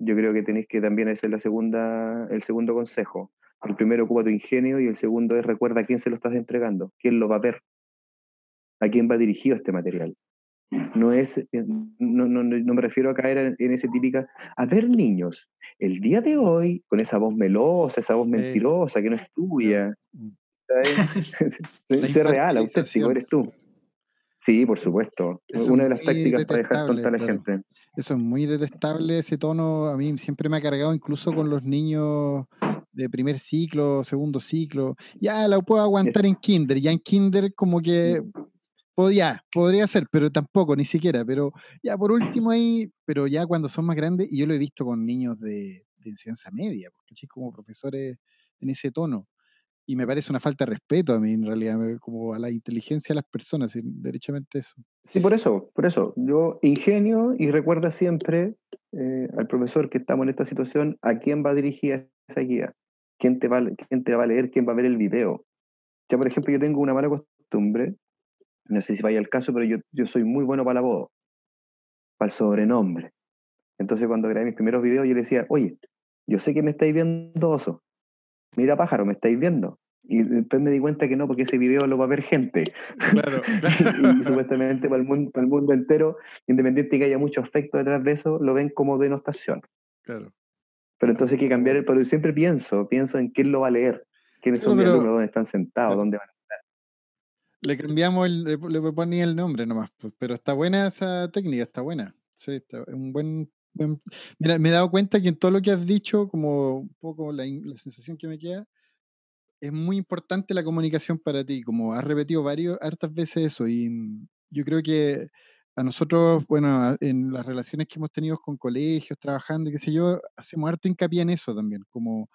Yo creo que tenéis que también hacer la segunda, el segundo consejo. El primero ocupa tu ingenio y el segundo es recuerda a quién se lo estás entregando, quién lo va a ver, a quién va dirigido este material. No, es, eh, no, no, no me refiero a caer en, ese típica, a ver niños, el día de hoy, con esa voz melosa, esa voz mentirosa que no es tuya, mm. sé (laughs) (laughs) real, auténtico, eres tú. Sí, por supuesto. Una de las tácticas para dejar tonta a la gente. Eso es muy detestable, ese tono a mí siempre me ha cargado incluso con los niños de primer ciclo, segundo ciclo. Ya la puedo aguantar en kinder, ya en kinder como que mm. Podría, podría ser, pero tampoco, ni siquiera. Pero ya por último ahí, pero ya cuando son más grandes, y yo lo he visto con niños de, enseñanza media, porque como profesores en ese tono. Y me parece una falta de respeto a mí, en realidad, como a la inteligencia de las personas, derechamente eso. Sí, por eso, por eso. Yo ingenio y recuerda siempre eh, al profesor que estamos en esta situación, a quién va dirigida esa guía, quién te va, quién te va a leer, quién va a ver el video. Ya, por ejemplo, yo tengo una mala costumbre no sé si vaya el caso, pero yo, yo soy muy bueno para la voz, para el sobrenombre. Entonces cuando grabé mis primeros videos yo le decía, oye, yo sé que me estáis viendo oso. Mira pájaro, me estáis viendo. Y después me di cuenta que no, porque ese video lo va a ver gente. Claro. (laughs) y, supuestamente para el, mundo, para el mundo entero, independiente de que haya mucho efecto detrás de eso, lo ven como denostación. Claro. Pero entonces hay que cambiar el... Pero siempre pienso, pienso en quién lo va a leer, quiénes son los dónde están sentados, dónde van le cambiamos, el, le, ponía el nombre nomás, pues, pero está buena esa técnica, está buena. Sí, está, un buen, Mira, me he dado cuenta que en todo lo que has dicho, como un poco la, sensación que me queda, es muy importante la comunicación para ti, como has repetido varios, hartas veces eso, y yo creo que a nosotros, bueno, en las relaciones que hemos tenido con colegios, trabajando, qué sé yo, hacemos harto hincapié en eso también, como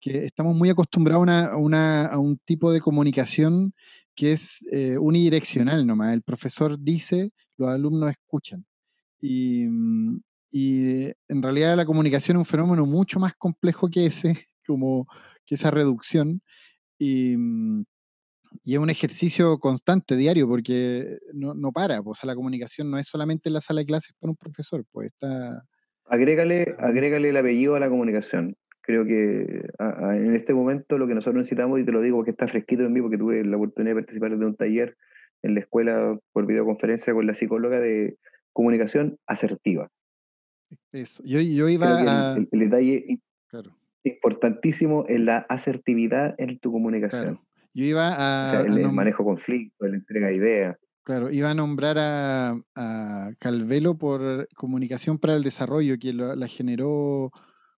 que estamos muy acostumbrados a, una, a un tipo de comunicación que es eh, unidireccional nomás. El profesor dice, los alumnos escuchan. Y, mm, y, en realidad la comunicación es un fenómeno mucho más complejo que ese, (laughs) como que esa reducción. Y, mm, y es un ejercicio constante, diario, porque no, no para. Pues, la comunicación no es solamente en la sala de clases para un profesor, pues está... Agrégale, agrégale el apellido a la comunicación creo que en este momento lo que nosotros necesitamos, y te lo digo porque está fresquito en mí, porque tuve la oportunidad de participar de un taller en la escuela por videoconferencia con la psicóloga de comunicación asertiva. Eso, yo, yo iba el, detalle importantísimo es la asertividad en tu comunicación. Yo iba a... el, manejo conflicto, la entrega de ideas. Claro, iba a nombrar a, a, Calvelo por Comunicación para el Desarrollo, que la generó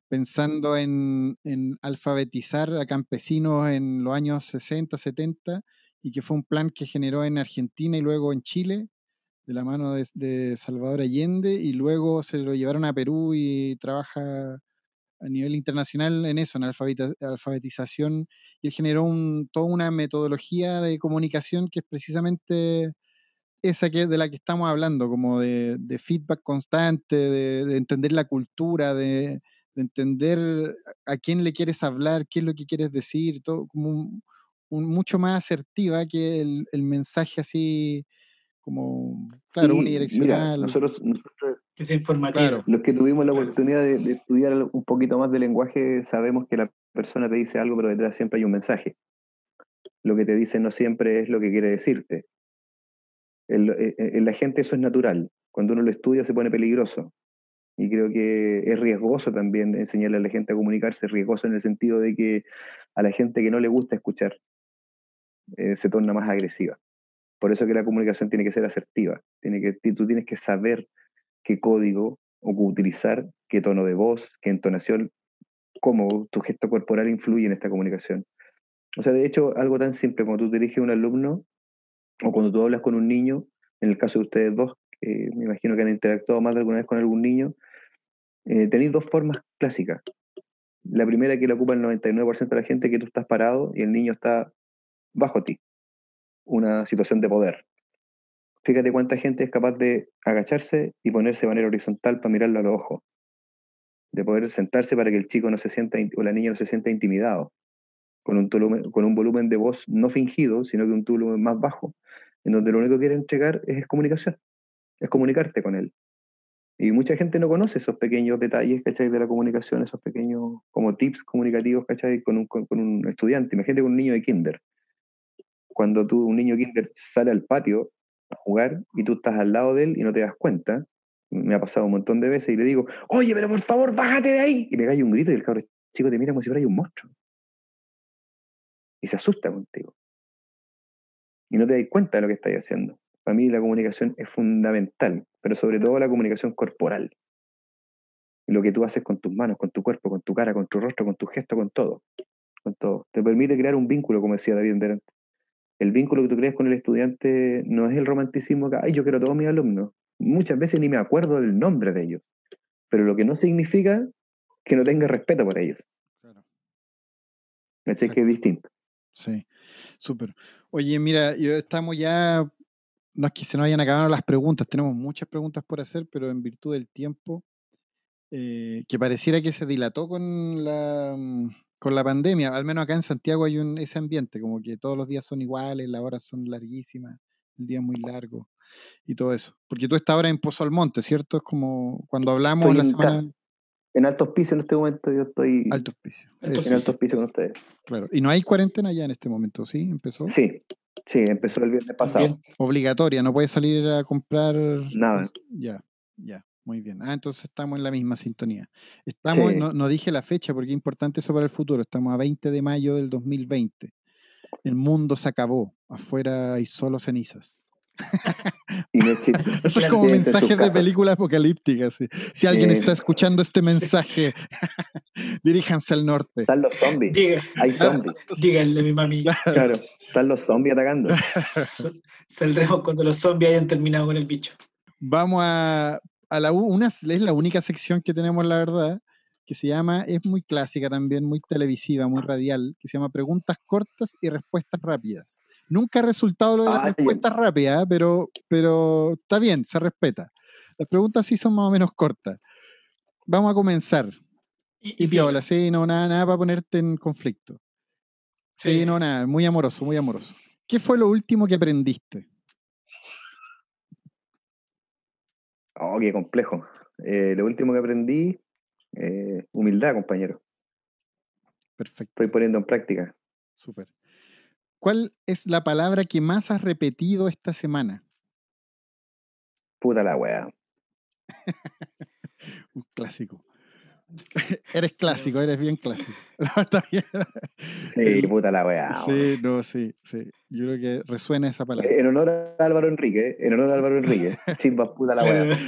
pensando en, alfabetizar a campesinos en los años 60, 70, y que fue un plan que generó en Argentina y luego en Chile, de la mano de, Salvador Allende, y luego se lo llevaron a Perú y trabaja a nivel internacional en eso, en alfabetización, y él generó un, toda una metodología de comunicación que es precisamente esa que de la que estamos hablando, como de, feedback constante, de entender la cultura, de, de entender a quién le quieres hablar, qué es lo que quieres decir, todo como un, mucho más asertiva que el, mensaje así como, claro, unidireccional. nosotros, nosotros es informativo. Los que tuvimos la oportunidad de, estudiar un poquito más de lenguaje sabemos que la persona te dice algo, pero detrás siempre hay un mensaje. Lo que te dice no siempre es lo que quiere decirte. eh, en la gente eso es natural. Cuando uno lo estudia se pone peligroso. Y creo que es riesgoso también enseñarle a la gente a comunicarse, riesgoso en el sentido de que a la gente que no le gusta escuchar eh, se torna más agresiva. Por eso que la comunicación tiene que ser asertiva. Tiene que, tú tienes que saber qué código utilizar, qué tono de voz, qué entonación, cómo tu gesto corporal influye en esta comunicación. O sea, de hecho, algo tan simple como tú diriges a un alumno o cuando tú hablas con un niño, en el caso de ustedes dos, me imagino que han interactuado más de alguna vez con algún niño, eh, tenéis dos formas clásicas. La primera que la ocupa el 99% de la gente, que tú estás parado y el niño está bajo ti. Una situación de poder. Fíjate cuánta gente es capaz de agacharse y ponerse de manera horizontal para mirarlo a los ojos. De poder sentarse para que el chico no se sienta o la niña no se sienta intimidado. Con un, volumen, con un volumen de voz no fingido, sino que un volumen más bajo, en donde lo único que quiere entregar es comunicación, es comunicarte con él. Y mucha gente no conoce esos pequeños detalles, ¿cachai? De la comunicación, esos pequeños como tips comunicativos, ¿cachai? Con un, con, un estudiante. Imagínate con un niño de kinder. Cuando tú, un niño de kinder sale al patio a jugar y tú estás al lado de él y no te das cuenta, me ha pasado un montón de veces y le digo, oye, pero por favor, bájate de ahí. Y me cae un grito y el cabrón chico te mira como si fuera un monstruo. Y se asusta contigo. Y no te das cuenta de lo que estás haciendo. Para mí la comunicación es fundamental, pero sobre todo la comunicación corporal. lo que tú haces con tus manos, con tu cuerpo, con tu cara, con tu rostro, con tu gesto, con todo. Con todo. Te permite crear un vínculo, como decía David delante. El vínculo que tú creas con el estudiante no es el romanticismo que, ay, yo quiero a todos mis alumnos. Muchas veces ni me acuerdo del nombre de ellos. Pero lo que no significa que no tenga respeto por ellos. Claro. ¿Me que es distinto? Sí, súper. Oye, mira, yo estamos ya no es que se nos hayan acabado las preguntas, tenemos muchas preguntas por hacer, pero en virtud del tiempo, eh, que pareciera que se dilató con la, mm, con la pandemia, al menos acá en Santiago hay un, ese ambiente, como que todos los días son iguales, las horas son larguísimas, el día es muy largo y todo eso. Porque tú estás ahora en Pozo Almonte, ¿cierto? Es como cuando hablamos en la semana... En Alto Hospicio en este momento yo estoy... Alto Hospicio. En Alto Hospicio con ustedes. Claro. Y no hay cuarentena ya en este momento, ¿sí? ¿Empezó? Sí, Sí, empezó el viernes pasado. Obligatoria, no puedes salir a comprar. Nada. Ya, ya, muy bien. Ah, entonces estamos en la misma sintonía. Estamos, no, dije la fecha porque es importante eso para el futuro. Estamos a 20 de mayo del 2020. El mundo se acabó. Afuera hay solo cenizas. (laughs) y no Eso es como mensajes de película apocalíptica. Si alguien está escuchando este mensaje, (laughs) diríjanse al norte. Están los zombies. Hay zombies. (laughs) Díganle, mi mami. Claro. Están los zombies atacando. Saldremos cuando los zombies hayan terminado con el bicho. Vamos a, a la una, es la única sección que tenemos, la verdad, que se llama, es muy clásica también, muy televisiva, muy radial, que se llama Preguntas cortas y respuestas rápidas. Nunca ha resultado lo de las respuestas rápidas, pero, pero está bien, se respeta. Las preguntas sí son más o menos cortas. Vamos a comenzar. Y, y piola, sí, no, nada, nada para ponerte en conflicto. Sí, no, nada, muy amoroso, muy amoroso. ¿Qué fue lo último que aprendiste? Oh, qué complejo. Eh, lo último que aprendí, eh, humildad, compañero. Perfecto. Estoy poniendo en práctica. Súper. ¿Cuál es la palabra que más has repetido esta semana? Puta la weá. (laughs) Un clásico. (laughs) eres clásico, eres bien clásico. (laughs) Sí, puta la weá. Sí, no, sí, sí. Yo creo que resuena esa palabra. En honor a Álvaro Enrique, en honor a Álvaro Enrique. (laughs) Chimba, puta la weá.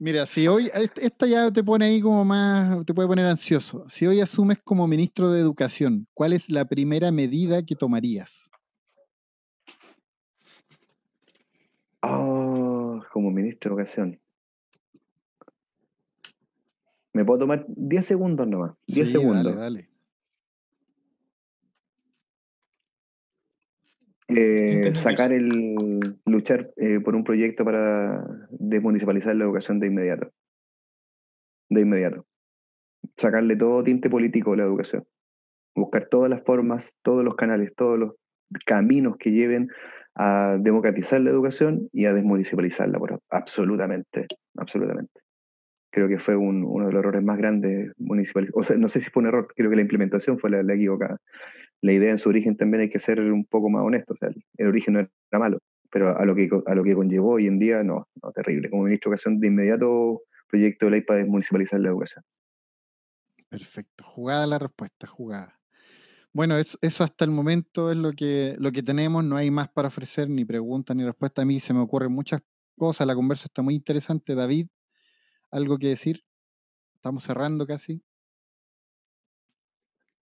Mira, si hoy, esta ya te pone ahí como más, te puede poner ansioso. Si hoy asumes como ministro de Educación, ¿cuál es la primera medida que tomarías? Oh, como ministro de Educación. Me puedo tomar 10 segundos nomás. 10 segundos. Dale, dale. Eh, sacar el luchar eh, por un proyecto para desmunicipalizar la educación de inmediato. De inmediato. Sacarle todo tinte político a la educación. Buscar todas las formas, todos los canales, todos los caminos que lleven a democratizar la educación y a desmunicipalizarla. absolutamente, absolutamente creo que fue uno de los errores más grandes municipales. O sea, no sé si fue un error, creo que la implementación fue la, equivocada. La idea en su origen también hay que ser un poco más honesto, o sea, el, origen no era malo, pero a lo que, a lo que conllevó hoy en día, no, no terrible. Como ministro de Educación, de inmediato proyecto de ley para desmunicipalizar la educación. Perfecto, jugada la respuesta, jugada. Bueno, eso, hasta el momento es lo que, lo que tenemos, no hay más para ofrecer, ni preguntas ni respuestas. A mí se me ocurren muchas cosas, la conversa está muy interesante. David, ¿algo que decir? Estamos cerrando casi.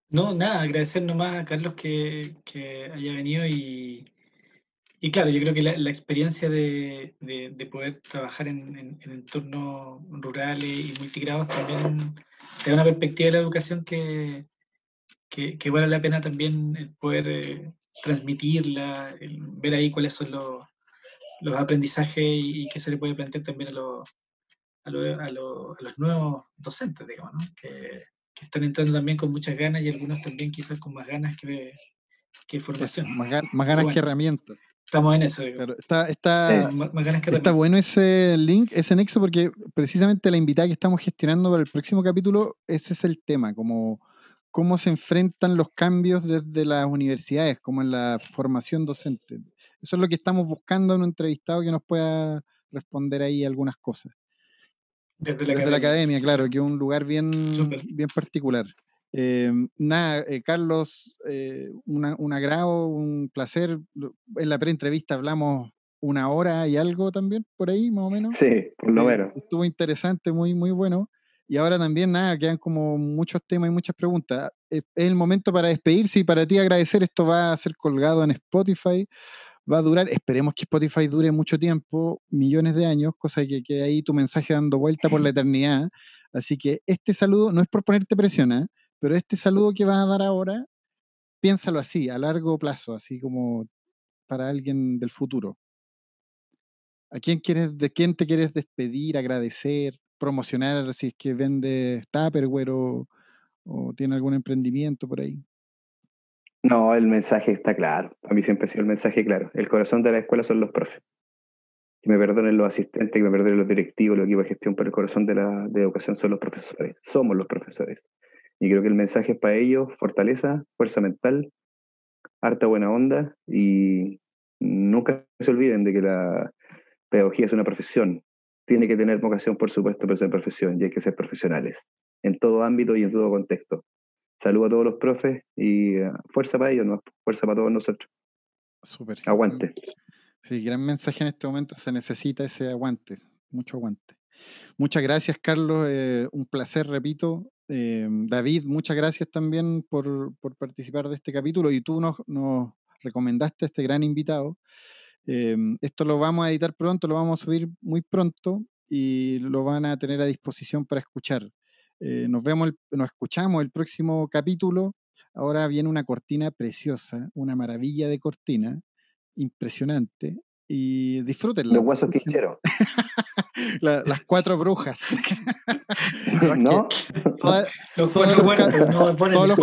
No, nada, agradecer nomás a Carlos que, haya venido y, y, claro, yo creo que la, experiencia de, poder trabajar en, entornos rurales y multigrados también te da una perspectiva de la educación que, que, vale la pena también poder eh, transmitirla, ver ahí cuáles son los, los aprendizajes y, qué se le puede plantear también a los, a, a, los nuevos docentes, digamos, ¿no? que, que, están entrando también con muchas ganas y algunos también quizás con más ganas que, que formación. más, ganas que herramientas. Estamos en eso. está está, está bueno ese link, ese nexo, porque precisamente la invitada que estamos gestionando para el próximo capítulo, ese es el tema, como cómo se enfrentan los cambios desde las universidades, como en la formación docente. Eso es lo que estamos buscando en un entrevistado que nos pueda responder ahí algunas cosas. Desde la, academia. claro, que es un lugar bien, bien particular. Eh, nada, eh, Carlos, eh, un agrado, un placer. En la pre-entrevista hablamos una hora y algo también, por ahí, más o menos. Sí, por lo menos. Estuvo interesante, muy, muy bueno. Y ahora también, nada, quedan como muchos temas y muchas preguntas. Es el momento para despedirse y para ti agradecer. Esto va a ser colgado en Spotify. Va a durar, esperemos que Spotify dure mucho tiempo, millones de años, cosa que quede ahí tu mensaje dando vuelta por la (laughs) eternidad. Así que este saludo no es por ponerte presión, ¿eh? pero este saludo que vas a dar ahora, piénsalo así, a largo plazo, así como para alguien del futuro. ¿A quién quieres, de quién te quieres despedir, agradecer? promocionar si es que vende Tupperware o, o tiene algún emprendimiento por ahí. No, el mensaje está claro. A mí siempre ha sido el mensaje claro. El corazón de la escuela son los profes. Que me perdonen los asistentes, que me perdonen los directivos, los equipos de gestión, pero el corazón de la educación son los profesores. Somos los profesores. Y creo que el mensaje es para ellos fortaleza, fuerza mental, harta buena onda y nunca se olviden de que la pedagogía es una profesión tiene que tener vocación, por supuesto, pero ser profesión y hay que ser profesionales en todo ámbito y en todo contexto. Saludo a todos los profes y eh, fuerza para ellos, ¿no? fuerza para todos nosotros. Súper. Aguante. Sí, gran mensaje en este momento. Se necesita ese aguante, mucho aguante. Muchas gracias, Carlos. Eh, un placer, repito. Eh, David, muchas gracias también por, por, participar de este capítulo y tú nos, nos recomendaste a este gran invitado. Esto lo vamos a editar pronto, lo vamos a subir muy pronto y lo van a tener a disposición para escuchar. Eh, nos vemos, nos escuchamos el próximo capítulo. Ahora viene una cortina preciosa, una maravilla de cortina, impresionante. Y disfrútenla. Los huesos quicheros. (laughs) (laughs) las cuatro brujas. (laughs) ¿No? todos, los,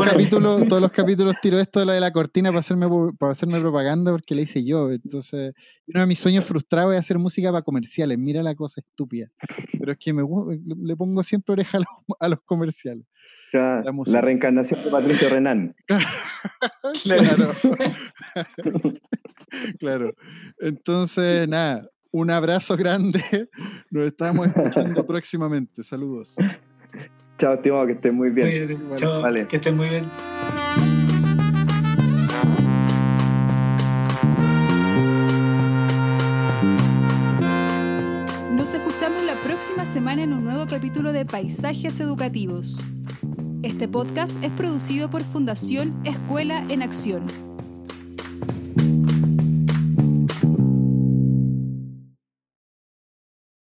capítulos, todos los capítulos tiro esto de la de la cortina para hacerme, para hacerme propaganda porque la hice yo. Entonces, uno de mis sueños frustrados es hacer música para comerciales. Mira la cosa estúpida. Pero es que me, le pongo siempre oreja a los, comerciales. la, reencarnación de Patricio Renan. claro. (laughs) claro. Entonces, nada, un abrazo grande. (laughs) Nos estamos escuchando próximamente. Saludos. Chao, estimado, que estén muy bien. Chao, que estén muy bien. Nos escuchamos la próxima semana en un nuevo capítulo de Paisajes Educativos. Este podcast es producido por Fundación Escuela en Acción